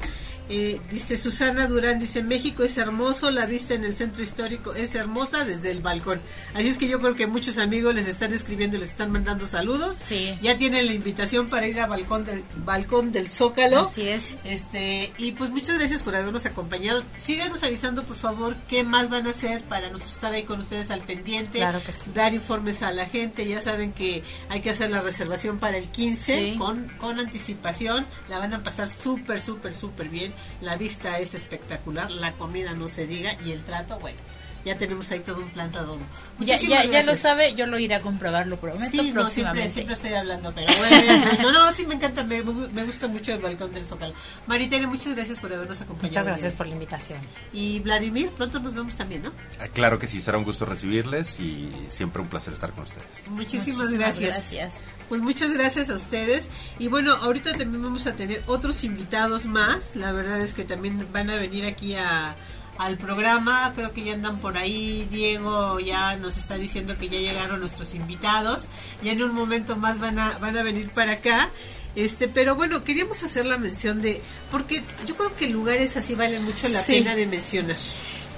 Eh, dice Susana Durán, dice México es hermoso, la vista en el centro histórico es hermosa desde el balcón. Así es que yo creo que muchos amigos les están escribiendo, les están mandando saludos. Sí. Ya tienen la invitación para ir al balcón del balcón del Zócalo. Así es. Este, y pues muchas gracias por habernos acompañado. Síganos avisando, por favor, qué más van a hacer para nosotros estar ahí con ustedes al pendiente. Claro que sí. Dar informes a la gente. Ya saben que hay que hacer la reservación para el 15 Sí. con, con anticipación. La van a pasar súper, súper, súper bien. La vista es espectacular. La comida no se diga. Y el trato, bueno. Ya tenemos ahí todo un plan redondo. Ya, ya, ya lo sabe, yo lo iré a comprobar, lo prometo Sí, no, siempre, siempre estoy hablando, pero bueno, no, no, sí me encanta, me, me gusta mucho el balcón del Zócalo. Maritere, muchas gracias por habernos acompañado. Muchas gracias por la invitación. Y Vladimir, pronto nos vemos también, ¿no? Ah, Claro que sí, será un gusto recibirles y siempre un placer estar con ustedes. Muchísimas, Muchísimas gracias. gracias. Pues muchas gracias a ustedes. Y bueno, ahorita también vamos a tener otros invitados más. La verdad es que también van a venir aquí a, al programa. Creo que ya andan por ahí. Diego ya nos está diciendo que ya llegaron nuestros invitados. Ya en un momento más van a, van a venir para acá. Este, pero bueno, queríamos hacer la mención de, porque yo creo que lugares así valen mucho la Sí. pena de mencionar.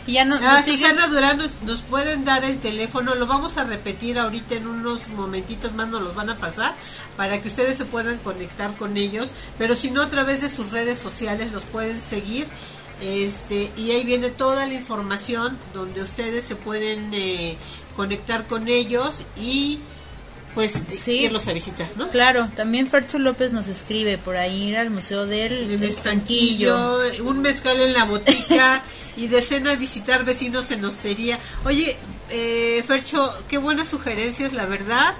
Y ya no, Ah, nos Susana Durán, nos, nos pueden dar el teléfono, lo vamos a repetir ahorita en unos momentitos más, nos los van a pasar para que ustedes se puedan conectar con ellos, pero si no a través de sus redes sociales los pueden seguir, este y ahí viene toda la información donde ustedes se pueden eh, conectar con ellos y pues Sí. irlos a visitar, ¿no? Claro, también Fercho López nos escribe por ahí ir al Museo del el Estanquillo. estanquillo, un mezcal en la botica y de cena visitar vecinos en hostería. Oye, eh, Fercho, qué buenas sugerencias, la verdad.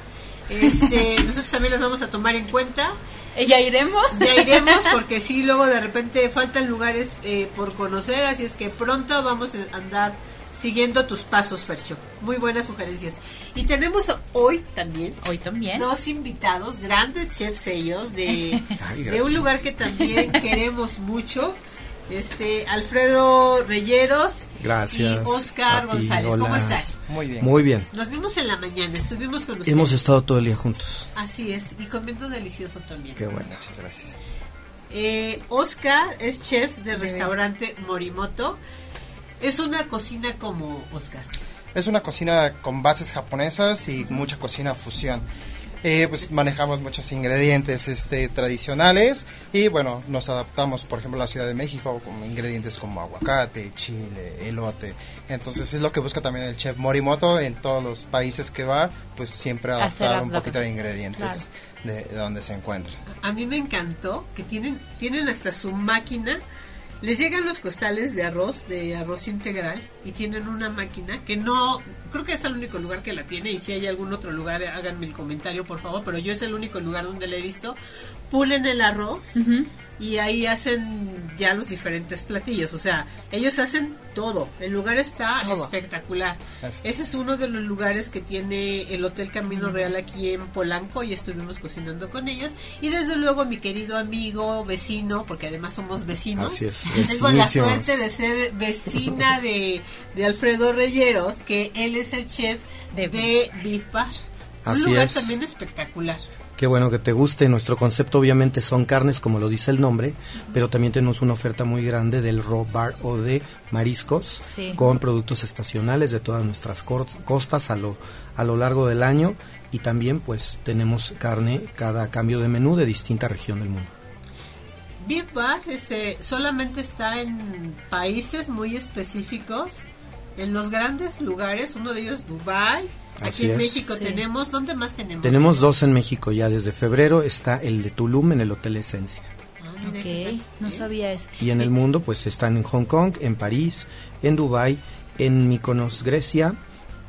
Este, nosotros también las vamos a tomar en cuenta. Eh, ¿Ya iremos? Ya iremos porque sí, luego de repente faltan lugares eh, por conocer, así es que pronto vamos a andar siguiendo tus pasos, Fercho. Muy buenas sugerencias. Y tenemos hoy también Hoy también. dos invitados, grandes chefs ellos, de, Ay, de un lugar que también queremos mucho. Este, Alfredo Reyeros Gracias. y Oscar ti, González. ¿Cómo estás? Muy bien. Muy bien. Nos vimos en la mañana, estuvimos con ustedes. Hemos estado todo el día juntos. Así es, y comiendo delicioso también. Qué bueno. Muchas gracias. Eh, Oscar es chef del restaurante Morimoto. Es una cocina como Oscar. Es una cocina con bases japonesas y mucha cocina fusión. Eh, pues manejamos muchos ingredientes este, tradicionales y bueno, nos adaptamos, por ejemplo, a la Ciudad de México con ingredientes como aguacate, chile, elote. Entonces es lo que busca también el chef Morimoto en todos los países que va, pues siempre adaptar un poquito de ingredientes de, de donde se encuentra. A mí me encantó que tienen, tienen hasta su máquina. Les llegan los costales de arroz, de arroz integral, y tienen una máquina que no, creo que es el único lugar que la tiene, y si hay algún otro lugar, háganme el comentario, por favor, pero yo es el único lugar donde la he visto. Pulen el arroz. Y ahí hacen ya los diferentes platillos, o sea, ellos hacen todo, el lugar está Todo. espectacular. Ese es uno de los lugares que tiene el Hotel Camino Real aquí en Polanco y estuvimos cocinando con ellos. Y desde luego mi querido amigo, vecino, porque además somos vecinos. Así es, Tengo la suerte de ser vecina de, de Alfredo Reyeros, que él es el chef De de, Beef Bar. Así Un lugar es. también espectacular. Qué bueno que te guste. Nuestro concepto obviamente son carnes, como lo dice el nombre, pero también tenemos una oferta muy grande del raw bar o de mariscos Sí. con productos estacionales de todas nuestras costas a lo, a lo largo del año y también pues tenemos carne cada cambio de menú de distinta región del mundo. Beef Bar ese, solamente está en países muy específicos, en los grandes lugares, uno de ellos Dubai. Aquí en es. México Sí. tenemos, ¿dónde más tenemos? Tenemos dos en México ya desde febrero, está el de Tulum en el Hotel Esencia. Ah, Ok, no sabía eso. Y en el mundo pues están en Hong Kong, en París, en Dubai, en Mykonos, Grecia,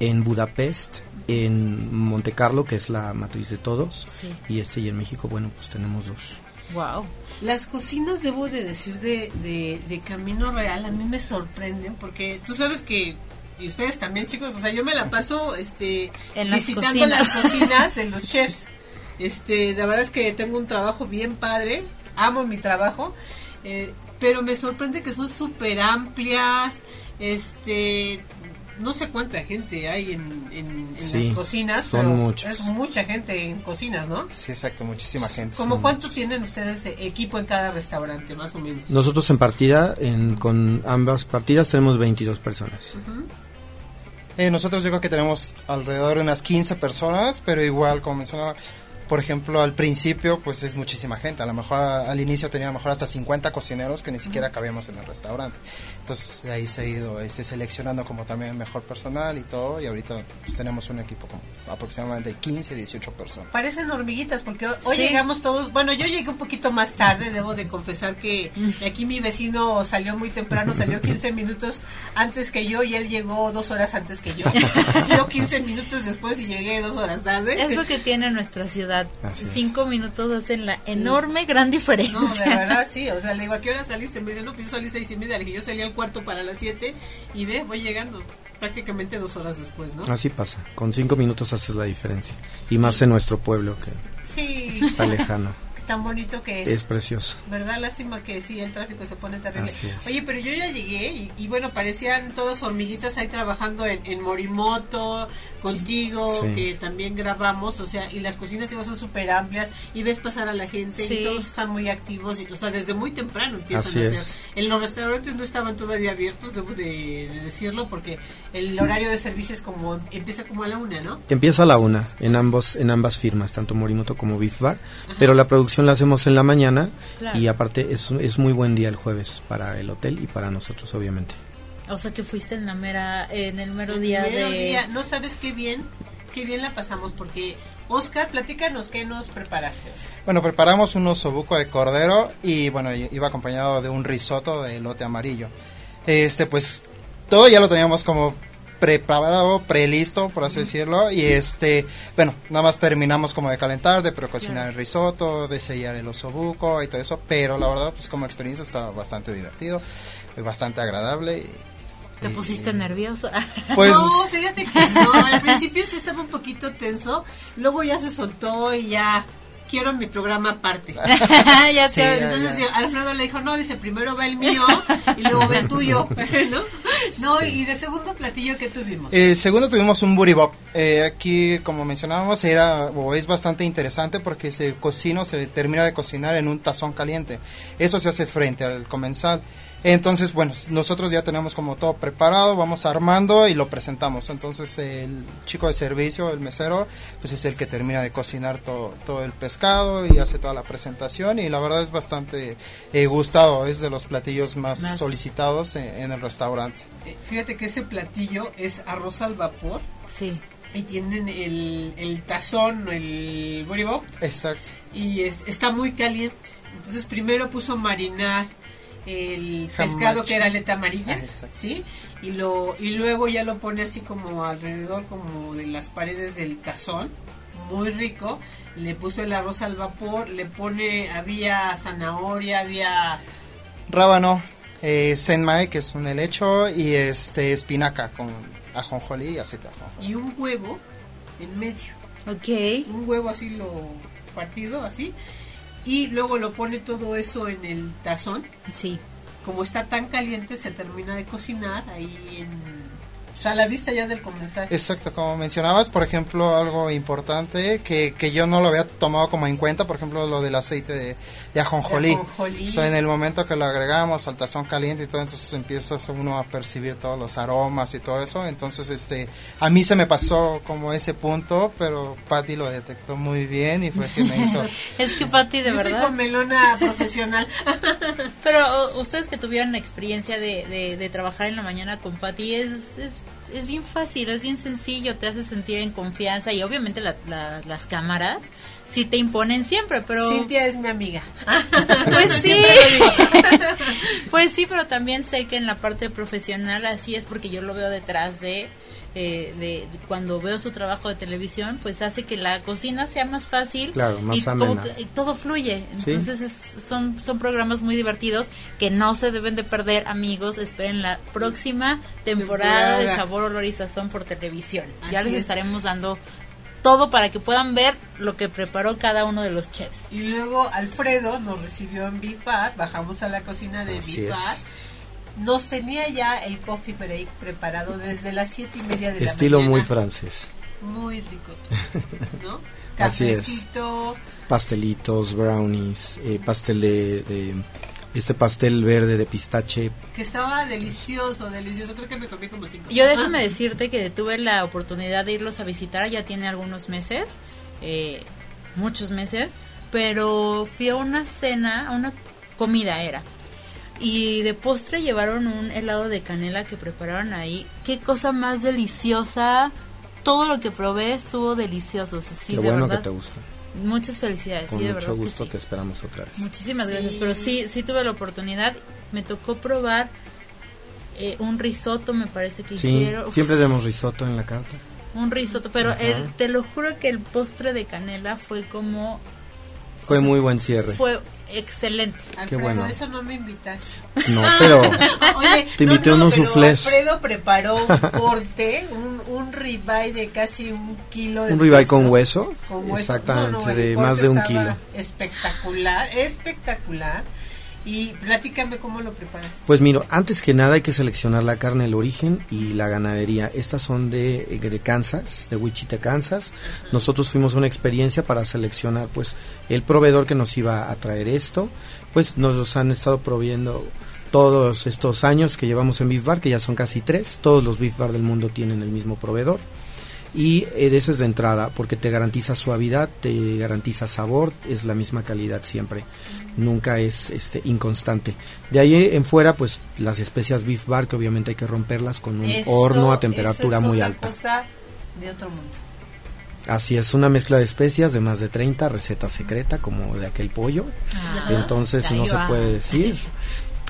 en Budapest, en Monte Carlo, que es la matriz de todos. Sí. Y este y en México, bueno, pues tenemos dos. Wow. Las cocinas, debo de decir, de, de, de Camino Real, a mí me sorprenden porque tú sabes que, y ustedes también chicos, o sea, yo me la paso este, En las visitando cocinas. las cocinas de los chefs. Este, la verdad es que tengo un trabajo bien padre, amo mi trabajo, eh, pero me sorprende que son súper amplias, este, no sé cuánta gente hay en, en, Sí, las cocinas. son pero muchos. Es mucha gente en cocinas, ¿no? Sí, exacto, muchísima gente. ¿Como Son cuánto muchos. tienen ustedes de equipo en cada restaurante, más o menos? Nosotros en partida, en, con ambas partidas, tenemos 22 personas. Eh, nosotros yo creo que tenemos alrededor de unas 15 personas, pero igual, como mencionaba, por ejemplo, al principio, pues es muchísima gente. A lo mejor al inicio tenía a lo mejor hasta 50 cocineros que ni siquiera cabíamos en el restaurante. Entonces, de ahí se ha ido este, seleccionando como también mejor personal y todo. Y ahorita pues, tenemos un equipo como aproximadamente 15, 18 personas. Parecen hormiguitas porque hoy Sí. llegamos todos, bueno, yo llegué un poquito más tarde, debo de confesar que aquí mi vecino salió muy temprano, salió 15 minutos antes que yo y él llegó dos horas antes que yo. yo 15 minutos después y llegué dos horas tarde. Es lo que tiene nuestra ciudad. Así es. Cinco minutos hacen la enorme, gran diferencia. No, de verdad, sí. O sea, le digo, ¿a qué hora saliste? Me dice, no, pues yo salí seis y media. Le dije, yo salí al cuarto para las siete y ve, voy llegando prácticamente dos horas después, ¿no? Así pasa. Con cinco minutos haces la diferencia. Y más en nuestro pueblo, que Sí, está lejano. tan bonito que es. Es precioso. ¿Verdad? Lástima que sí, el tráfico se pone terrible. Así es. Oye, pero yo ya llegué y, y bueno, parecían todas hormiguitas ahí trabajando en, en Morimoto, contigo, Sí. que también grabamos, o sea, y las cocinas digo, son súper amplias y ves pasar a la gente Sí. y todos están muy activos, y, o sea, desde muy temprano empiezan Así a hacer. es. En los restaurantes no estaban todavía abiertos, debo de, de decirlo, porque el horario de servicio es como, empieza como a la una, ¿no? Empieza a la una en ambos en ambas firmas, tanto Morimoto como Beef Bar, pero la producción la hacemos en la mañana Claro. y aparte es, es muy buen día el jueves para el hotel y para nosotros obviamente. O sea que fuiste en la mera, en el mero El día mero de... día, no sabes qué bien, qué bien la pasamos, porque Oscar, platícanos qué nos preparaste. Bueno, preparamos un osobuco de cordero y bueno, iba acompañado de un risotto de elote amarillo. Este, pues todo ya lo teníamos como preparado, prelisto, por así decirlo, y este, bueno, nada más terminamos como de calentar, de precocinar el risotto, de sellar el osobuco y todo eso, pero la verdad, pues como experiencia está bastante divertido, bastante agradable. y- ¿Te pusiste nervioso? pues no, fíjate que no, al principio sí estaba un poquito tenso, luego ya se soltó y ya quiero mi programa aparte. ya Sí, te... ya, Entonces ya. Alfredo le dijo, no, dice, primero va el mío y luego va el tuyo, ¿no? No, y de segundo platillo que tuvimos. Eh, segundo tuvimos un buribop. Eh, aquí, como mencionábamos, era o es bastante interesante porque se cocina, se termina de cocinar en un tazón caliente. Eso se hace frente al comensal. Entonces, bueno, nosotros ya tenemos como todo preparado, vamos armando y lo presentamos. Entonces, el chico de servicio, el mesero, pues es el que termina de cocinar todo, todo el pescado y hace toda la presentación. Y la verdad es bastante eh, gustado, es de los platillos más, Más- solicitados en- en el restaurante. Eh, Fíjate que ese platillo es arroz al vapor Sí. y tienen el, el tazón, el buribop, Exacto. y es, está muy caliente. Entonces primero puso a marinar el Hamachi. pescado que era aleta amarilla, Ah. ¿sí? Y lo y luego ya lo pone así como alrededor como de las paredes del tazón, muy rico. Le puso el arroz al vapor, le pone había zanahoria, había Rábano, eh, senmai, que es un helecho, y este espinaca con ajonjolí y aceite de ajonjolí. y un huevo en medio. Ok. un huevo así lo partido así y luego lo pone todo eso en el tazón Sí. como está tan caliente se termina de cocinar ahí en o sea, la vista ya del comenzar Exacto, como mencionabas, por ejemplo, algo importante que, que yo no lo había tomado como en cuenta, por ejemplo, lo del aceite de, de ajonjolí. De ajonjolí. O sea, en el momento que lo agregamos al tazón caliente y todo, entonces empiezas uno a percibir todos los aromas y todo eso. Entonces, este, a mí se me pasó como ese punto, pero Patty lo detectó muy bien y fue que me hizo... Es que Pati, de Yo soy verdad. con melona profesional Pero ustedes que tuvieron la experiencia de, de, de trabajar en la mañana con Pati, es, es, es bien fácil, es bien sencillo, te hace sentir en confianza y obviamente la- la- las cámaras sí te imponen siempre, pero... Cintia es mi amiga Pues sí. pues sí, pero también sé que en la parte profesional así es porque yo lo veo detrás de, eh, de, de cuando veo su trabajo de televisión, pues hace que la cocina sea más fácil Claro, más y como amena. que- y todo fluye. Sí. Entonces es- son son programas muy divertidos que no se deben de perder, amigos. Esperen la próxima temporada, de. Sabor, Olor y Sazón por televisión. ya les es. estaremos dando todo para que puedan ver lo que preparó cada uno de los chefs. y luego Alfredo nos recibió en Big Bar bajamos a la cocina de Así Big es. Nos tenía ya el coffee break preparado desde las siete y media de Estilo la muy mañana. francés. Muy rico, ¿no? Así es. Cafecito, Pastelitos, brownies, eh, pastel de, de- Este pastel verde de pistache. que estaba delicioso, delicioso. Creo que me comí como cinco. Yo déjame decirte que tuve la oportunidad de irlos a visitar, ya tiene algunos meses, eh, muchos meses, pero fui a una cena, a una comida era. Y de postre llevaron un helado de canela que prepararon ahí. Qué cosa más deliciosa. Todo lo que probé estuvo delicioso. o sea, sí, Qué de bueno verdad. que te gusta. Muchas felicidades, Con sí, de mucho verdad. que gusto sí. te esperamos otra vez. Muchísimas Sí. gracias, pero sí, sí tuve la oportunidad. Me tocó probar eh, un risotto, me parece que Sí, hicieron. Uf, siempre tenemos risotto en la carta. un risotto, pero el- te lo juro que el postre de canela fue como Fue muy buen cierre. fue excelente. Alfredo, bueno. eso no me invitaste. No, pero Oye, Te invité no, no, unos soufflés. Alfredo preparó un corte, un, un ribeye de casi un kilo de un ribeye con hueso, Con hueso. exactamente, No, no, el de más de un kilo. Espectacular, espectacular. Y platícame cómo lo preparaste. Pues miro, antes que nada hay que seleccionar la carne, el origen y la ganadería. Estas son de, de Kansas, de Wichita, Kansas. Nosotros fuimos a una experiencia para seleccionar pues el proveedor que nos iba a traer esto. Pues nos los han estado proveyendo todos estos años que llevamos en Beef Bar, que ya son casi tres. Todos los Beef Bar del mundo tienen el mismo proveedor. Y eh, de eso es de entrada, porque te garantiza suavidad, te garantiza sabor, es la misma calidad siempre, nunca es este inconstante. De ahí en fuera, pues las especias Beef Bar, que obviamente hay que romperlas con un Eso- horno a eso temperatura es muy una alta. cosa de otro mundo. Así es, una mezcla de especias de más de 30, receta secreta como de aquel pollo. Entonces no se puede decir.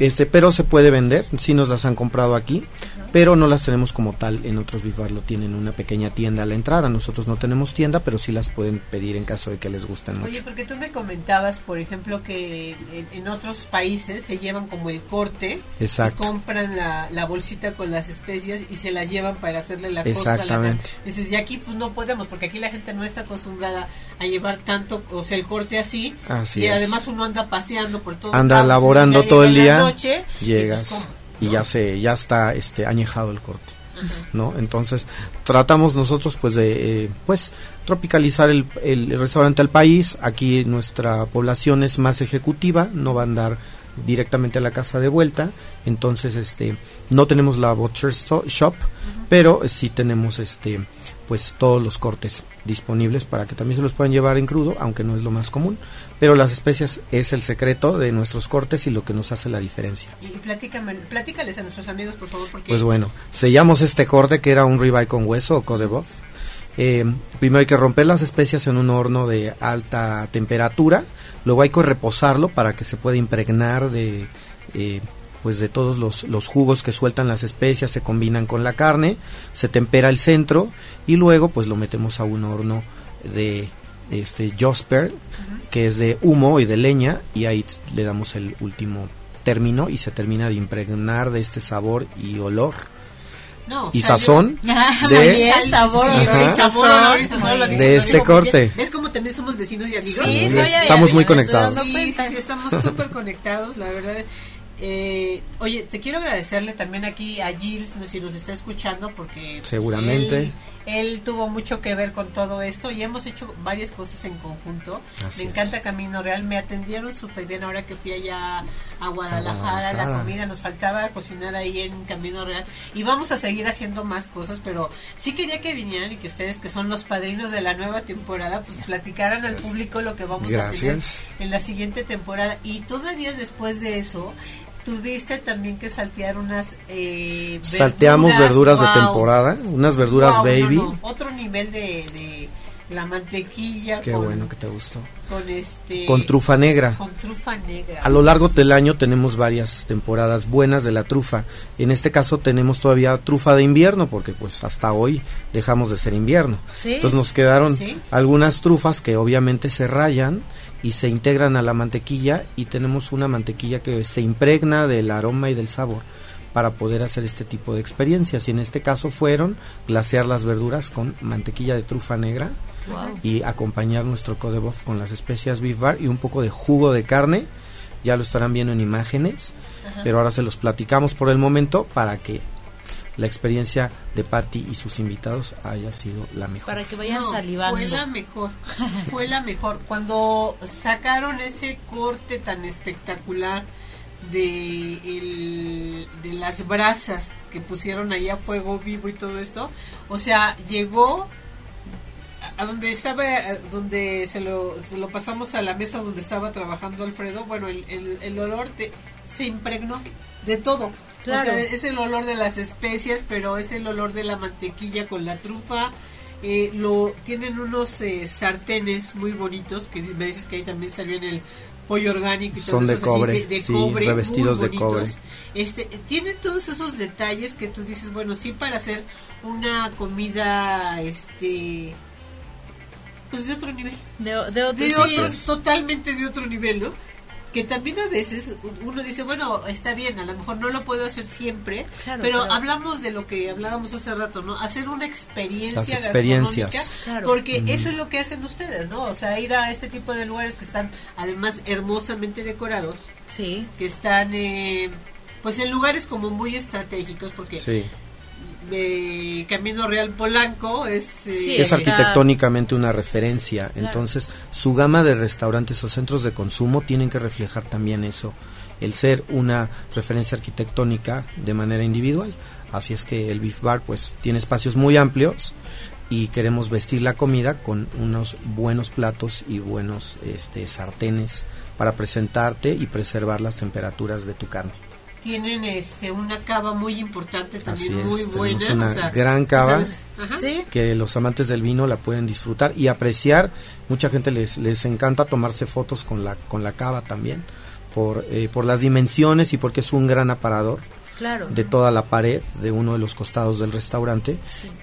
Este, pero se puede vender, sí nos las han comprado aquí, pero no las tenemos como tal en otros Bar, lo tienen una pequeña tienda a la entrada. Nosotros no tenemos tienda, pero sí las pueden pedir en caso de que les gusten Oye, mucho. porque tú me comentabas, por ejemplo, que en, en otros países se llevan como el corte, Exacto. y compran la, la bolsita con las especias y se las llevan para hacerle la costra a la Exactamente. Dices, y aquí pues no podemos, porque aquí la gente no está acostumbrada a llevar tanto, o sea, el corte así, Así y es. además uno anda paseando por todo Anda laborando todo el día, noche, y, pues, llegas. Y ya se ya está este añejado el corte. ¿no? Entonces tratamos nosotros pues de eh, pues tropicalizar el, el- restaurante al país. Aquí nuestra población es más ejecutiva, no va a andar directamente a la casa de vuelta, entonces este no tenemos la butcher shop, pero sí tenemos este pues todos los cortes disponibles para que también se los puedan llevar en crudo, aunque no es lo más común, pero las especias es el secreto de nuestros cortes y lo que nos hace la diferencia. Y platícales a nuestros amigos, por favor, porque Pues bueno, sellamos este corte que era un ribeye con hueso o code boeuf. Eh, primero hay que romper las especias en un horno de alta temperatura, luego hay que reposarlo para que se pueda impregnar de eh, pues de todos los, los jugos que sueltan las especias, se combinan con la carne, se tempera el centro y luego pues lo metemos a un horno de este Josper que es de humo y de leña y ahí le damos el último término y se termina de impregnar de este sabor y olor No, y salió- sazón Muy de bien, sabor, Sí, olor y Ajá. sabor, sazón. olor y sazón, De este corte. ¿Ves cómo también somos vecinos y amigos? Sí, no, Yes. ya, ya, Estamos ya muy conectados. Sí, sí, sí, estamos súper conectados, la verdad. Eh, oye, te quiero agradecerle también aquí a Gilles, no sé si nos está escuchando, porque pues, Seguramente. él, él tuvo mucho que ver con todo esto y hemos hecho varias cosas en conjunto. Así me es. encanta Camino Real, me atendieron súper bien ahora que fui allá a Guadalajara, la comida, nos faltaba cocinar ahí en Camino Real y vamos a seguir haciendo más cosas, pero sí quería que vinieran y que ustedes que son los padrinos de la nueva temporada, pues platicaran al público lo que vamos a tener en la siguiente temporada y todavía después de eso tuviste también que saltear unas eh, Salteamos verduras de temporada, unas verduras Wow, no, baby. no, otro nivel de, de la mantequilla Qué con, bueno que te gustó. con este Con trufa negra. con trufa negra A lo largo del año tenemos varias temporadas buenas de la trufa. En este caso tenemos todavía trufa de invierno porque pues hasta hoy dejamos de ser invierno. Sí. Entonces nos quedaron Sí. algunas trufas que obviamente se rayan y se integran a la mantequilla y tenemos una mantequilla que se impregna del aroma y del sabor para poder hacer este tipo de experiencias y en este caso fueron glasear las verduras con mantequilla de trufa negra y acompañar nuestro code boeuf con las especias beef bar y un poco de jugo de carne ya lo estarán viendo en imágenes, pero ahora se los platicamos por el momento para que la experiencia de Patty y sus invitados haya sido la mejor. Para que vayan No, salivando. Fue la mejor. fue la mejor. Cuando sacaron ese corte tan espectacular de, el- de las brasas que pusieron ahí a fuego vivo y todo esto, o sea, llegó a- donde estaba, a donde se lo, se lo pasamos a la mesa donde estaba trabajando Alfredo, bueno, el, el, el olor de, se impregnó de todo. Claro. O sea, es el olor de las especias, pero es el olor de la mantequilla con la trufa. Eh, lo tienen unos eh, sartenes muy bonitos que me dices que ahí también salió en el pollo orgánico y todo Son de eso, así, cobre, sí, muy revestidos de bonitos. cobre. Este, tiene todos esos detalles que tú dices, bueno, sí para hacer una comida, este, pues de otro nivel, De, de otro, de otro- totalmente de otro nivel, ¿no? Que también a veces uno dice, bueno, está bien, a lo mejor no lo puedo hacer siempre, Claro, pero claro. hablamos de lo que hablábamos hace rato, ¿no? Hacer una experiencia Las experiencias. gastronómica, Claro. porque eso es lo que hacen ustedes, ¿no? O sea, ir a este tipo de lugares que están además hermosamente decorados, Sí, que están eh, pues en lugares como muy estratégicos porque Sí. Eh, Camino Real Polanco es eh, Sí, es arquitectónicamente una referencia. Entonces, su gama de restaurantes o centros de consumo tienen que reflejar también eso, el ser una referencia arquitectónica de manera individual. Así es que el Beef Bar pues tiene espacios muy amplios y queremos vestir la comida con unos buenos platos y buenos este sartenes para presentarte y preservar las temperaturas de tu carne. Tienen este una cava muy importante Así también es, muy tenemos buena una o sea, gran cava. sí. que los amantes del vino la pueden disfrutar y apreciar. Mucha gente les, les encanta tomarse fotos con la, con la cava también, por, eh, por las dimensiones y porque es un gran aparador Claro. de toda la pared de uno de los costados del restaurante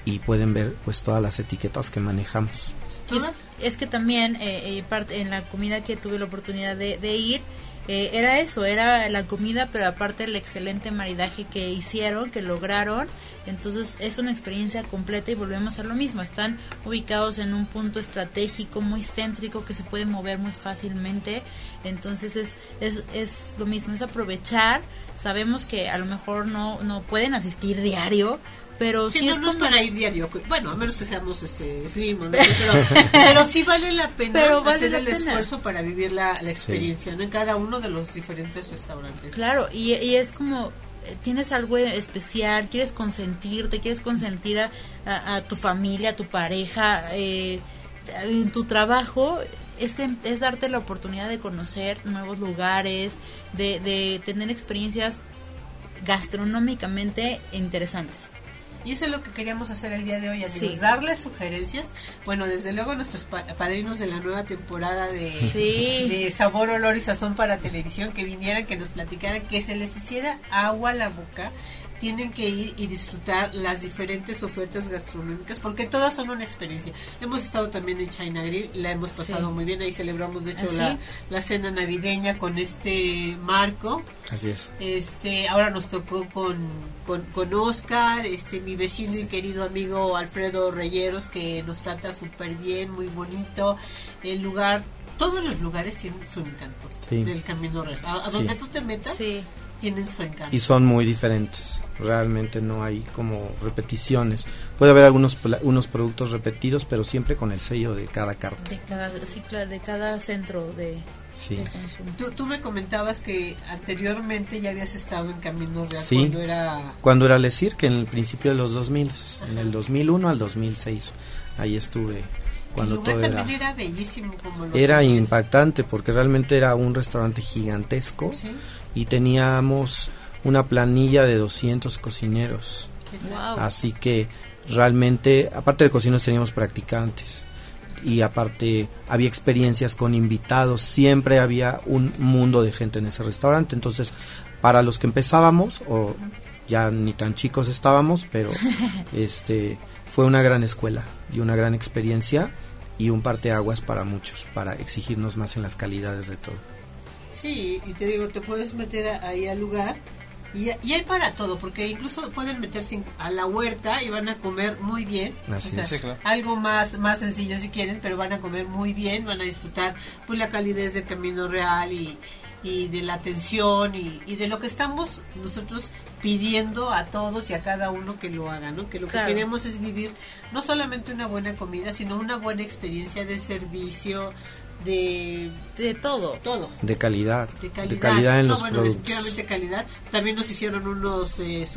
y pueden ver pues todas las etiquetas que manejamos. Es, es que también eh, eh, parte en la comida que tuve la oportunidad de, de ir eh, era eso, era la comida, pero aparte el excelente maridaje que hicieron, que lograron. Entonces es una experiencia completa y volvemos a lo mismo. Están ubicados en un punto estratégico muy céntrico que se puede mover muy fácilmente. Entonces es, es, es lo mismo, es aprovechar. Sabemos que a lo mejor no, no pueden asistir diario, pero Sí, sí, no, es no es como... para ir diario. Bueno, a menos que seamos este, slim, no pero, pero sí vale la pena Pero vale hacer la el pena. esfuerzo para vivir la, la experiencia, ¿no? En cada uno de los diferentes restaurantes. Claro, y, y es como eh, tienes algo especial, quieres consentirte, quieres consentir a, a- a tu familia, a tu pareja, eh, en tu trabajo, es, em- es darte la oportunidad de conocer nuevos lugares, de, de tener experiencias gastronómicamente interesantes. Y eso es lo que queríamos hacer el día de hoy, amigos. Sí. Darles sugerencias. Bueno, desde luego nuestros pa- padrinos de la nueva temporada de, Sí. de Sabor, Olor y Sazón para Televisión, que vinieran, que nos platicaran, que se les hiciera agua a la boca. Tienen que ir y disfrutar las diferentes ofertas gastronómicas, porque todas son una experiencia. Hemos estado también en China Grill, la hemos pasado Sí. muy bien. Ahí celebramos, de hecho, ¿Ah, la, la cena navideña con este marco. Así es. Este, ahora nos tocó con, con, con Oscar, este, mi vecino y querido amigo Alfredo Reyeros, que nos trata súper bien, muy bonito. El lugar, todos los lugares tienen su encanto Sí. del Camino Real. A, a Sí. donde tú te metas, Sí, tienen su encanto. Y son muy diferentes. Realmente no hay como repeticiones. Puede haber algunos pla- unos productos repetidos, pero siempre con el sello de cada carta. de cada, sí, claro, de cada centro de, Sí. de consumo. Tú, tú me comentabas que anteriormente ya habías estado en Camino Real Sí. cuando era... Cuando era Lecir, que en el principio de los 2000, en el 2001 al 2006, ahí estuve. Cuando el lugar todo era, también era bellísimo como lo era impactante porque realmente era un restaurante gigantesco Sí. y teníamos una planilla de 200 cocineros. Wow. Así que realmente, aparte de cocineros, teníamos practicantes. Y aparte había experiencias con invitados, siempre había un mundo de gente en ese restaurante. Entonces, para los que empezábamos, o ya ni tan chicos estábamos, pero este fue una gran escuela y una gran experiencia y un parteaguas para muchos, para exigirnos más en las calidades de todo. Sí, y te digo, te puedes meter ahí al lugar y, y hay para todo, porque incluso pueden meterse en- a la huerta y van a comer muy bien. Así O sea, es. Sí, claro. Algo más, más sencillo si quieren, pero van a comer muy bien, van a disfrutar pues la calidez del camino real y, y de la atención y, y de lo que estamos nosotros pidiendo a todos y a cada uno que lo haga, ¿no? Que lo que queremos es vivir no solamente una buena comida, sino una buena experiencia de servicio, de de todo. Todo. De calidad. De calidad, en los bueno, productos. calidad. También nos hicieron unos eh,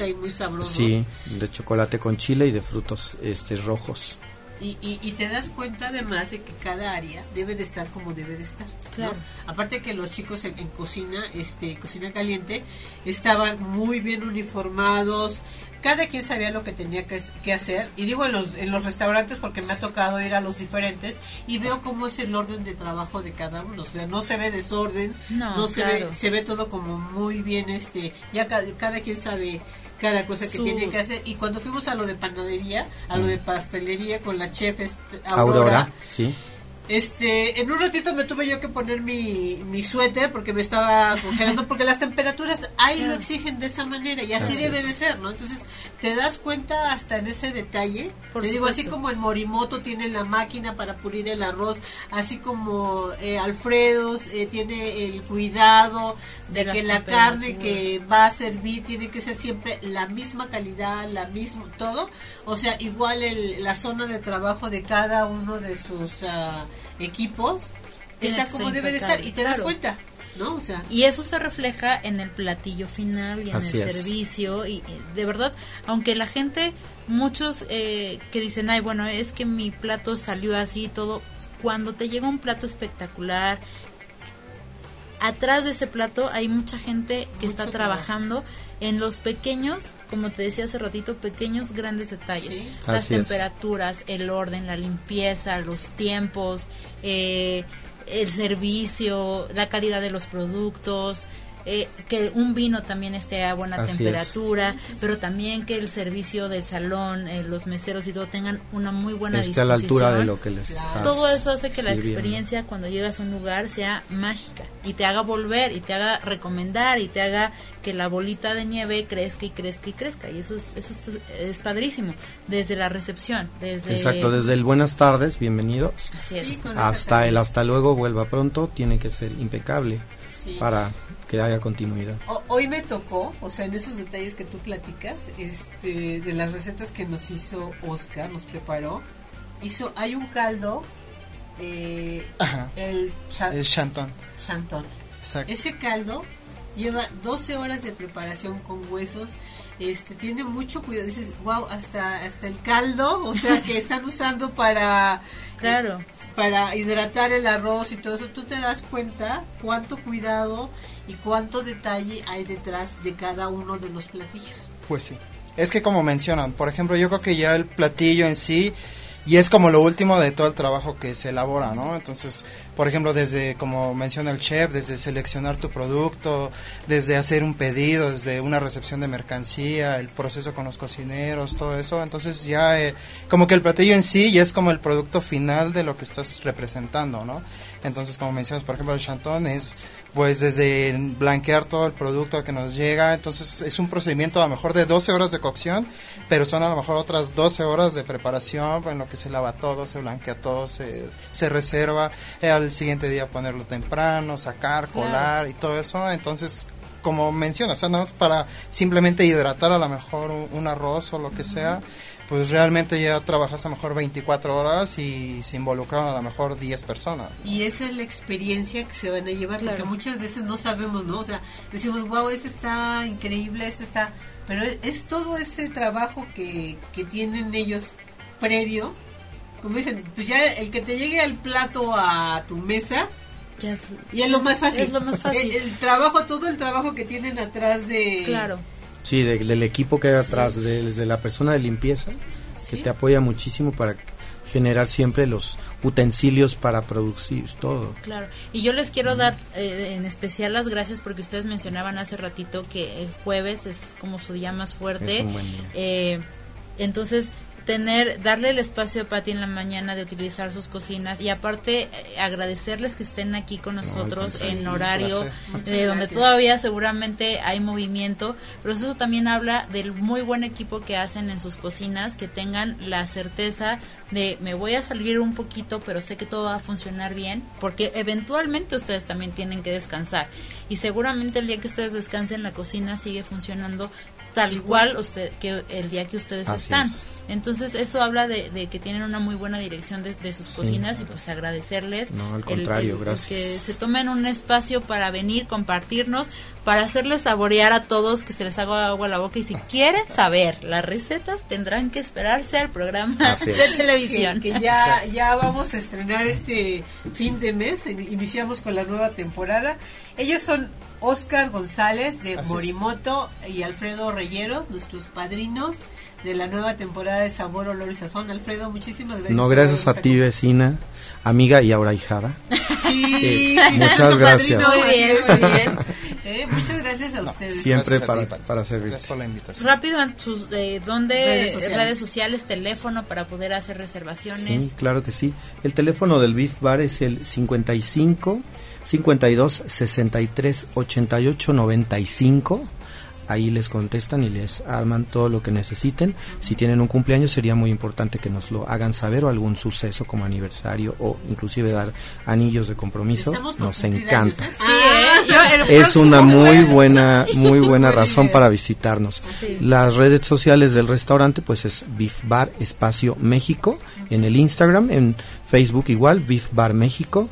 ahí muy sabrosos. Sí de chocolate con chile y de frutos este rojos. Y, y, te das cuenta además de que cada área debe de estar como debe de estar. Claro. Aparte que los chicos en, cocina, este, cocina caliente, estaban muy bien uniformados, cada quien sabía lo que tenía que, hacer. Y digo en los, en los restaurantes porque me ha tocado ir a los diferentes y veo cómo es el orden de trabajo de cada uno. O sea, no se ve desorden, no, se, ve, se ve todo como muy bien, este, ya cada, cada quien sabe cada cosa que tiene que hacer. Y cuando fuimos a lo de panadería, a lo de mm. pastelería con la chef Aurora, sí. Este, en un ratito me tuve yo que poner mi, mi suéter porque me estaba congelando, porque las temperaturas ahí lo exigen de esa manera y así, debe de ser, ¿no? Entonces, te das cuenta hasta en ese detalle. Por digo, así como el Morimoto tiene la máquina para pulir el arroz, así como eh, Alfredo eh, tiene el cuidado de, que la carne que va a servir tiene que ser siempre la misma calidad, la misma, todo. O sea, igual el, la zona de trabajo de cada uno de sus uh, equipos está como debe de estar y te das cuenta. ¿no? O sea, y eso se refleja en el platillo final y en el servicio y, de verdad, aunque la gente muchos eh, que dicen, "Ay, bueno, es que mi plato salió así todo", cuando te llega un plato espectacular, atrás de ese plato hay mucha gente que está trabajando en los pequeños, como te decía hace ratito, pequeños grandes detalles. Las temperaturas, el orden, la limpieza, los tiempos, eh, el servicio, la calidad de los productos, eh, que un vino también esté a buena temperatura, pero también que el servicio del salón, eh, los meseros y todo tengan una muy buena esté a la altura de lo que les está Todo eso hace que la experiencia cuando llegas a un lugar sea mágica y te haga volver y te haga recomendar y te haga que la bolita de nieve crezca y crezca y crezca. Y eso es, eso es, padrísimo. Desde la recepción, desde Exacto, desde el buenas tardes, bienvenidos. hasta el hasta luego, vuelva pronto, tiene que ser impecable para que haya continuidad. hoy me tocó, o sea, en esos detalles que tú platicas, este, de las recetas que nos hizo Oscar, nos preparó, hizo, hay un caldo, eh, el, el chantón. Chantón. Ese caldo lleva 12 horas de preparación con huesos, este tiene mucho cuidado dices wow hasta hasta el caldo o sea que están usando para claro para hidratar el arroz y todo eso tú te das cuenta cuánto cuidado y cuánto detalle hay detrás de cada uno de los platillos. Pues sí. Es que como mencionan, por ejemplo, yo creo que ya el platillo en sí y es como lo último de todo el trabajo que se elabora, ¿no? Entonces, por ejemplo, desde, como menciona el chef, desde seleccionar tu producto, desde hacer un pedido, desde una recepción de mercancía, el proceso con los cocineros, todo eso, entonces ya eh, como que el platillo en sí ya es como el producto final de lo que estás representando, ¿no? Entonces, como mencionas, por ejemplo, el chantón es pues desde blanquear todo el producto que nos llega, entonces es un procedimiento a lo mejor de 12 horas de cocción, pero son a lo mejor otras 12 horas de preparación en lo que se lava todo, se blanquea todo, se, se reserva, eh, al siguiente día ponerlo temprano, sacar, colar y todo eso, entonces como mencionas, ¿no? para simplemente hidratar a lo mejor un, arroz o lo que sea, pues realmente ya trabajas a lo mejor 24 horas y se involucraron a lo mejor 10 personas. Y esa es la experiencia que se van a llevar, porque muchas veces no sabemos, ¿no? O sea, decimos, wow, ese está increíble, ese está... Pero es, todo ese trabajo que, que tienen ellos previo, como dicen, pues ya el que te llegue al plato a tu mesa, ya es, y es lo más fácil. Es lo más fácil. El, trabajo, todo el trabajo que tienen atrás de... Claro Sí, del equipo que hay atrás, desde la persona de limpieza, que te apoya muchísimo para generar siempre los utensilios para producir todo. Claro, y yo les quiero dar eh, en especial las gracias porque ustedes mencionaban hace ratito que el jueves es como su día más fuerte. Es un buen día. Eh, entonces, tener, darle el espacio a Pati en la mañana de utilizar sus cocinas y aparte eh, agradecerles que estén aquí con nosotros en horario de donde todavía seguramente hay movimiento, pero eso también habla del muy buen equipo que hacen en sus cocinas, que tengan la certeza de me voy a salir un poquito, pero sé que todo va a funcionar bien, porque eventualmente ustedes también tienen que descansar. Y seguramente el día que ustedes descansen la cocina sigue funcionando tal igual usted que el día que ustedes están. Entonces eso habla de, que tienen una muy buena dirección de, sus cocinas y pues agradecerles. No, al contrario, gracias. que se tomen un espacio para venir, compartirnos, para hacerles saborear a todos que se les haga agua a la boca y si quieren saber las recetas tendrán que esperarse al programa de televisión. Que, ya, ya vamos a estrenar este fin de mes, iniciamos con la nueva temporada. Ellos son Oscar González de Morimoto y Alfredo Reyeros, nuestros padrinos de la nueva temporada de Sabor, Olor y Sazón. Alfredo, muchísimas gracias. No, gracias a ti, vecina, amiga y ahora hijada. Sí, eh, muchas gracias. Muy bien, muy bien. Eh, muchas gracias a ustedes. Siempre para, para servir. Gracias por la invitación. Rápido, en sus, eh, ¿dónde redes sociales. teléfono para poder hacer reservaciones? Sí, claro que sí. El teléfono del Beef Bar es el 55 52 63 88 95 ahí les contestan y les arman todo lo que necesiten. Si tienen un cumpleaños sería muy importante que nos lo hagan saber o algún suceso como aniversario o inclusive dar anillos de compromiso. Nos encanta. ¿eh? Ah, es una muy buena muy buena razón para visitarnos. Las redes sociales del restaurante pues es Beef Bar Espacio México en el Instagram, en Facebook igual Beef Bar México.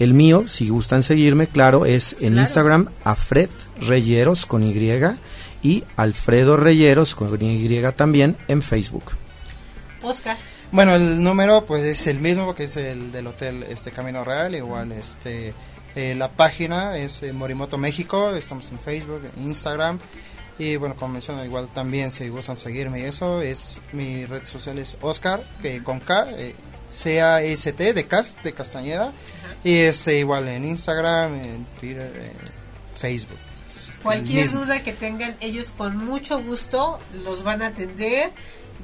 El mío, si gustan seguirme, claro, es en Instagram Afred Reyeros con Y y Alfredo Reyeros con Y también en Facebook. Oscar. Bueno, el número pues es el mismo que es el del hotel este Camino Real, igual este eh, la página es eh, Morimoto México, estamos en Facebook, en Instagram y bueno, como menciono igual también si gustan seguirme y eso es mi red social es Oscar que con K eh, C A S T de Cast de Castañeda y es igual en Instagram, en Twitter, en Facebook. Cualquier duda que tengan, ellos con mucho gusto los van a atender,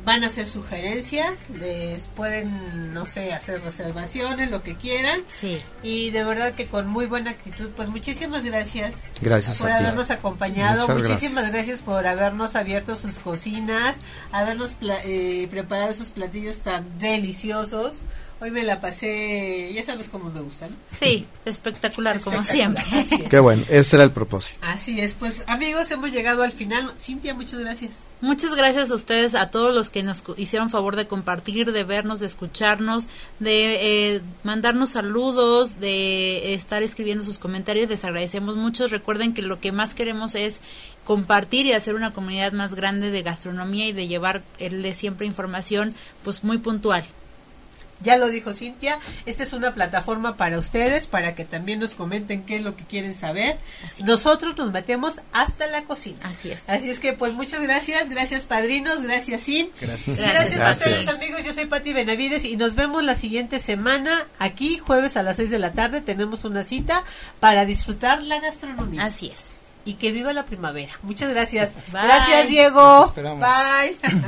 van a hacer sugerencias, les pueden, no sé, hacer reservaciones, lo que quieran. Sí. Y de verdad que con muy buena actitud, pues muchísimas gracias. Gracias por habernos acompañado, muchísimas gracias. por habernos abierto sus cocinas, habernos eh, preparado esos platillos tan deliciosos. Hoy me la pasé, ya sabes cómo me gustan. Sí, espectacular, como siempre. Qué bueno, ese era el propósito. Así es, pues amigos, hemos llegado al final. Cintia, muchas gracias. Muchas gracias a ustedes, a todos los que nos hicieron favor de compartir, de vernos, de escucharnos, de eh, mandarnos saludos, de estar escribiendo sus comentarios. Les agradecemos mucho. Recuerden que lo que más queremos es compartir y hacer una comunidad más grande de gastronomía y de llevarle siempre información pues muy puntual. Ya lo dijo Cintia, esta es una plataforma para ustedes, para que también nos comenten qué es lo que quieren saber. Nosotros nos metemos hasta la cocina. Así es. Así es que pues muchas gracias, gracias padrinos, gracias Cin. Gracias. Gracias, a ustedes amigos, yo soy Pati Benavides y nos vemos la siguiente semana aquí, jueves a las 6 de la tarde, tenemos una cita para disfrutar la gastronomía. Así es y que viva la primavera. Muchas gracias. Gracias, Diego. Bye.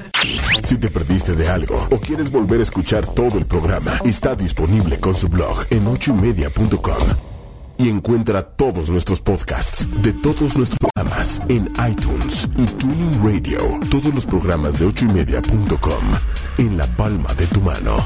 Si te perdiste de algo o quieres volver a escuchar todo el programa, está disponible con su blog en ochoymedia.com. Y encuentra todos nuestros podcasts de todos nuestros programas en iTunes y Tuning Radio. Todos los programas de ochoymedia.com en la palma de tu mano.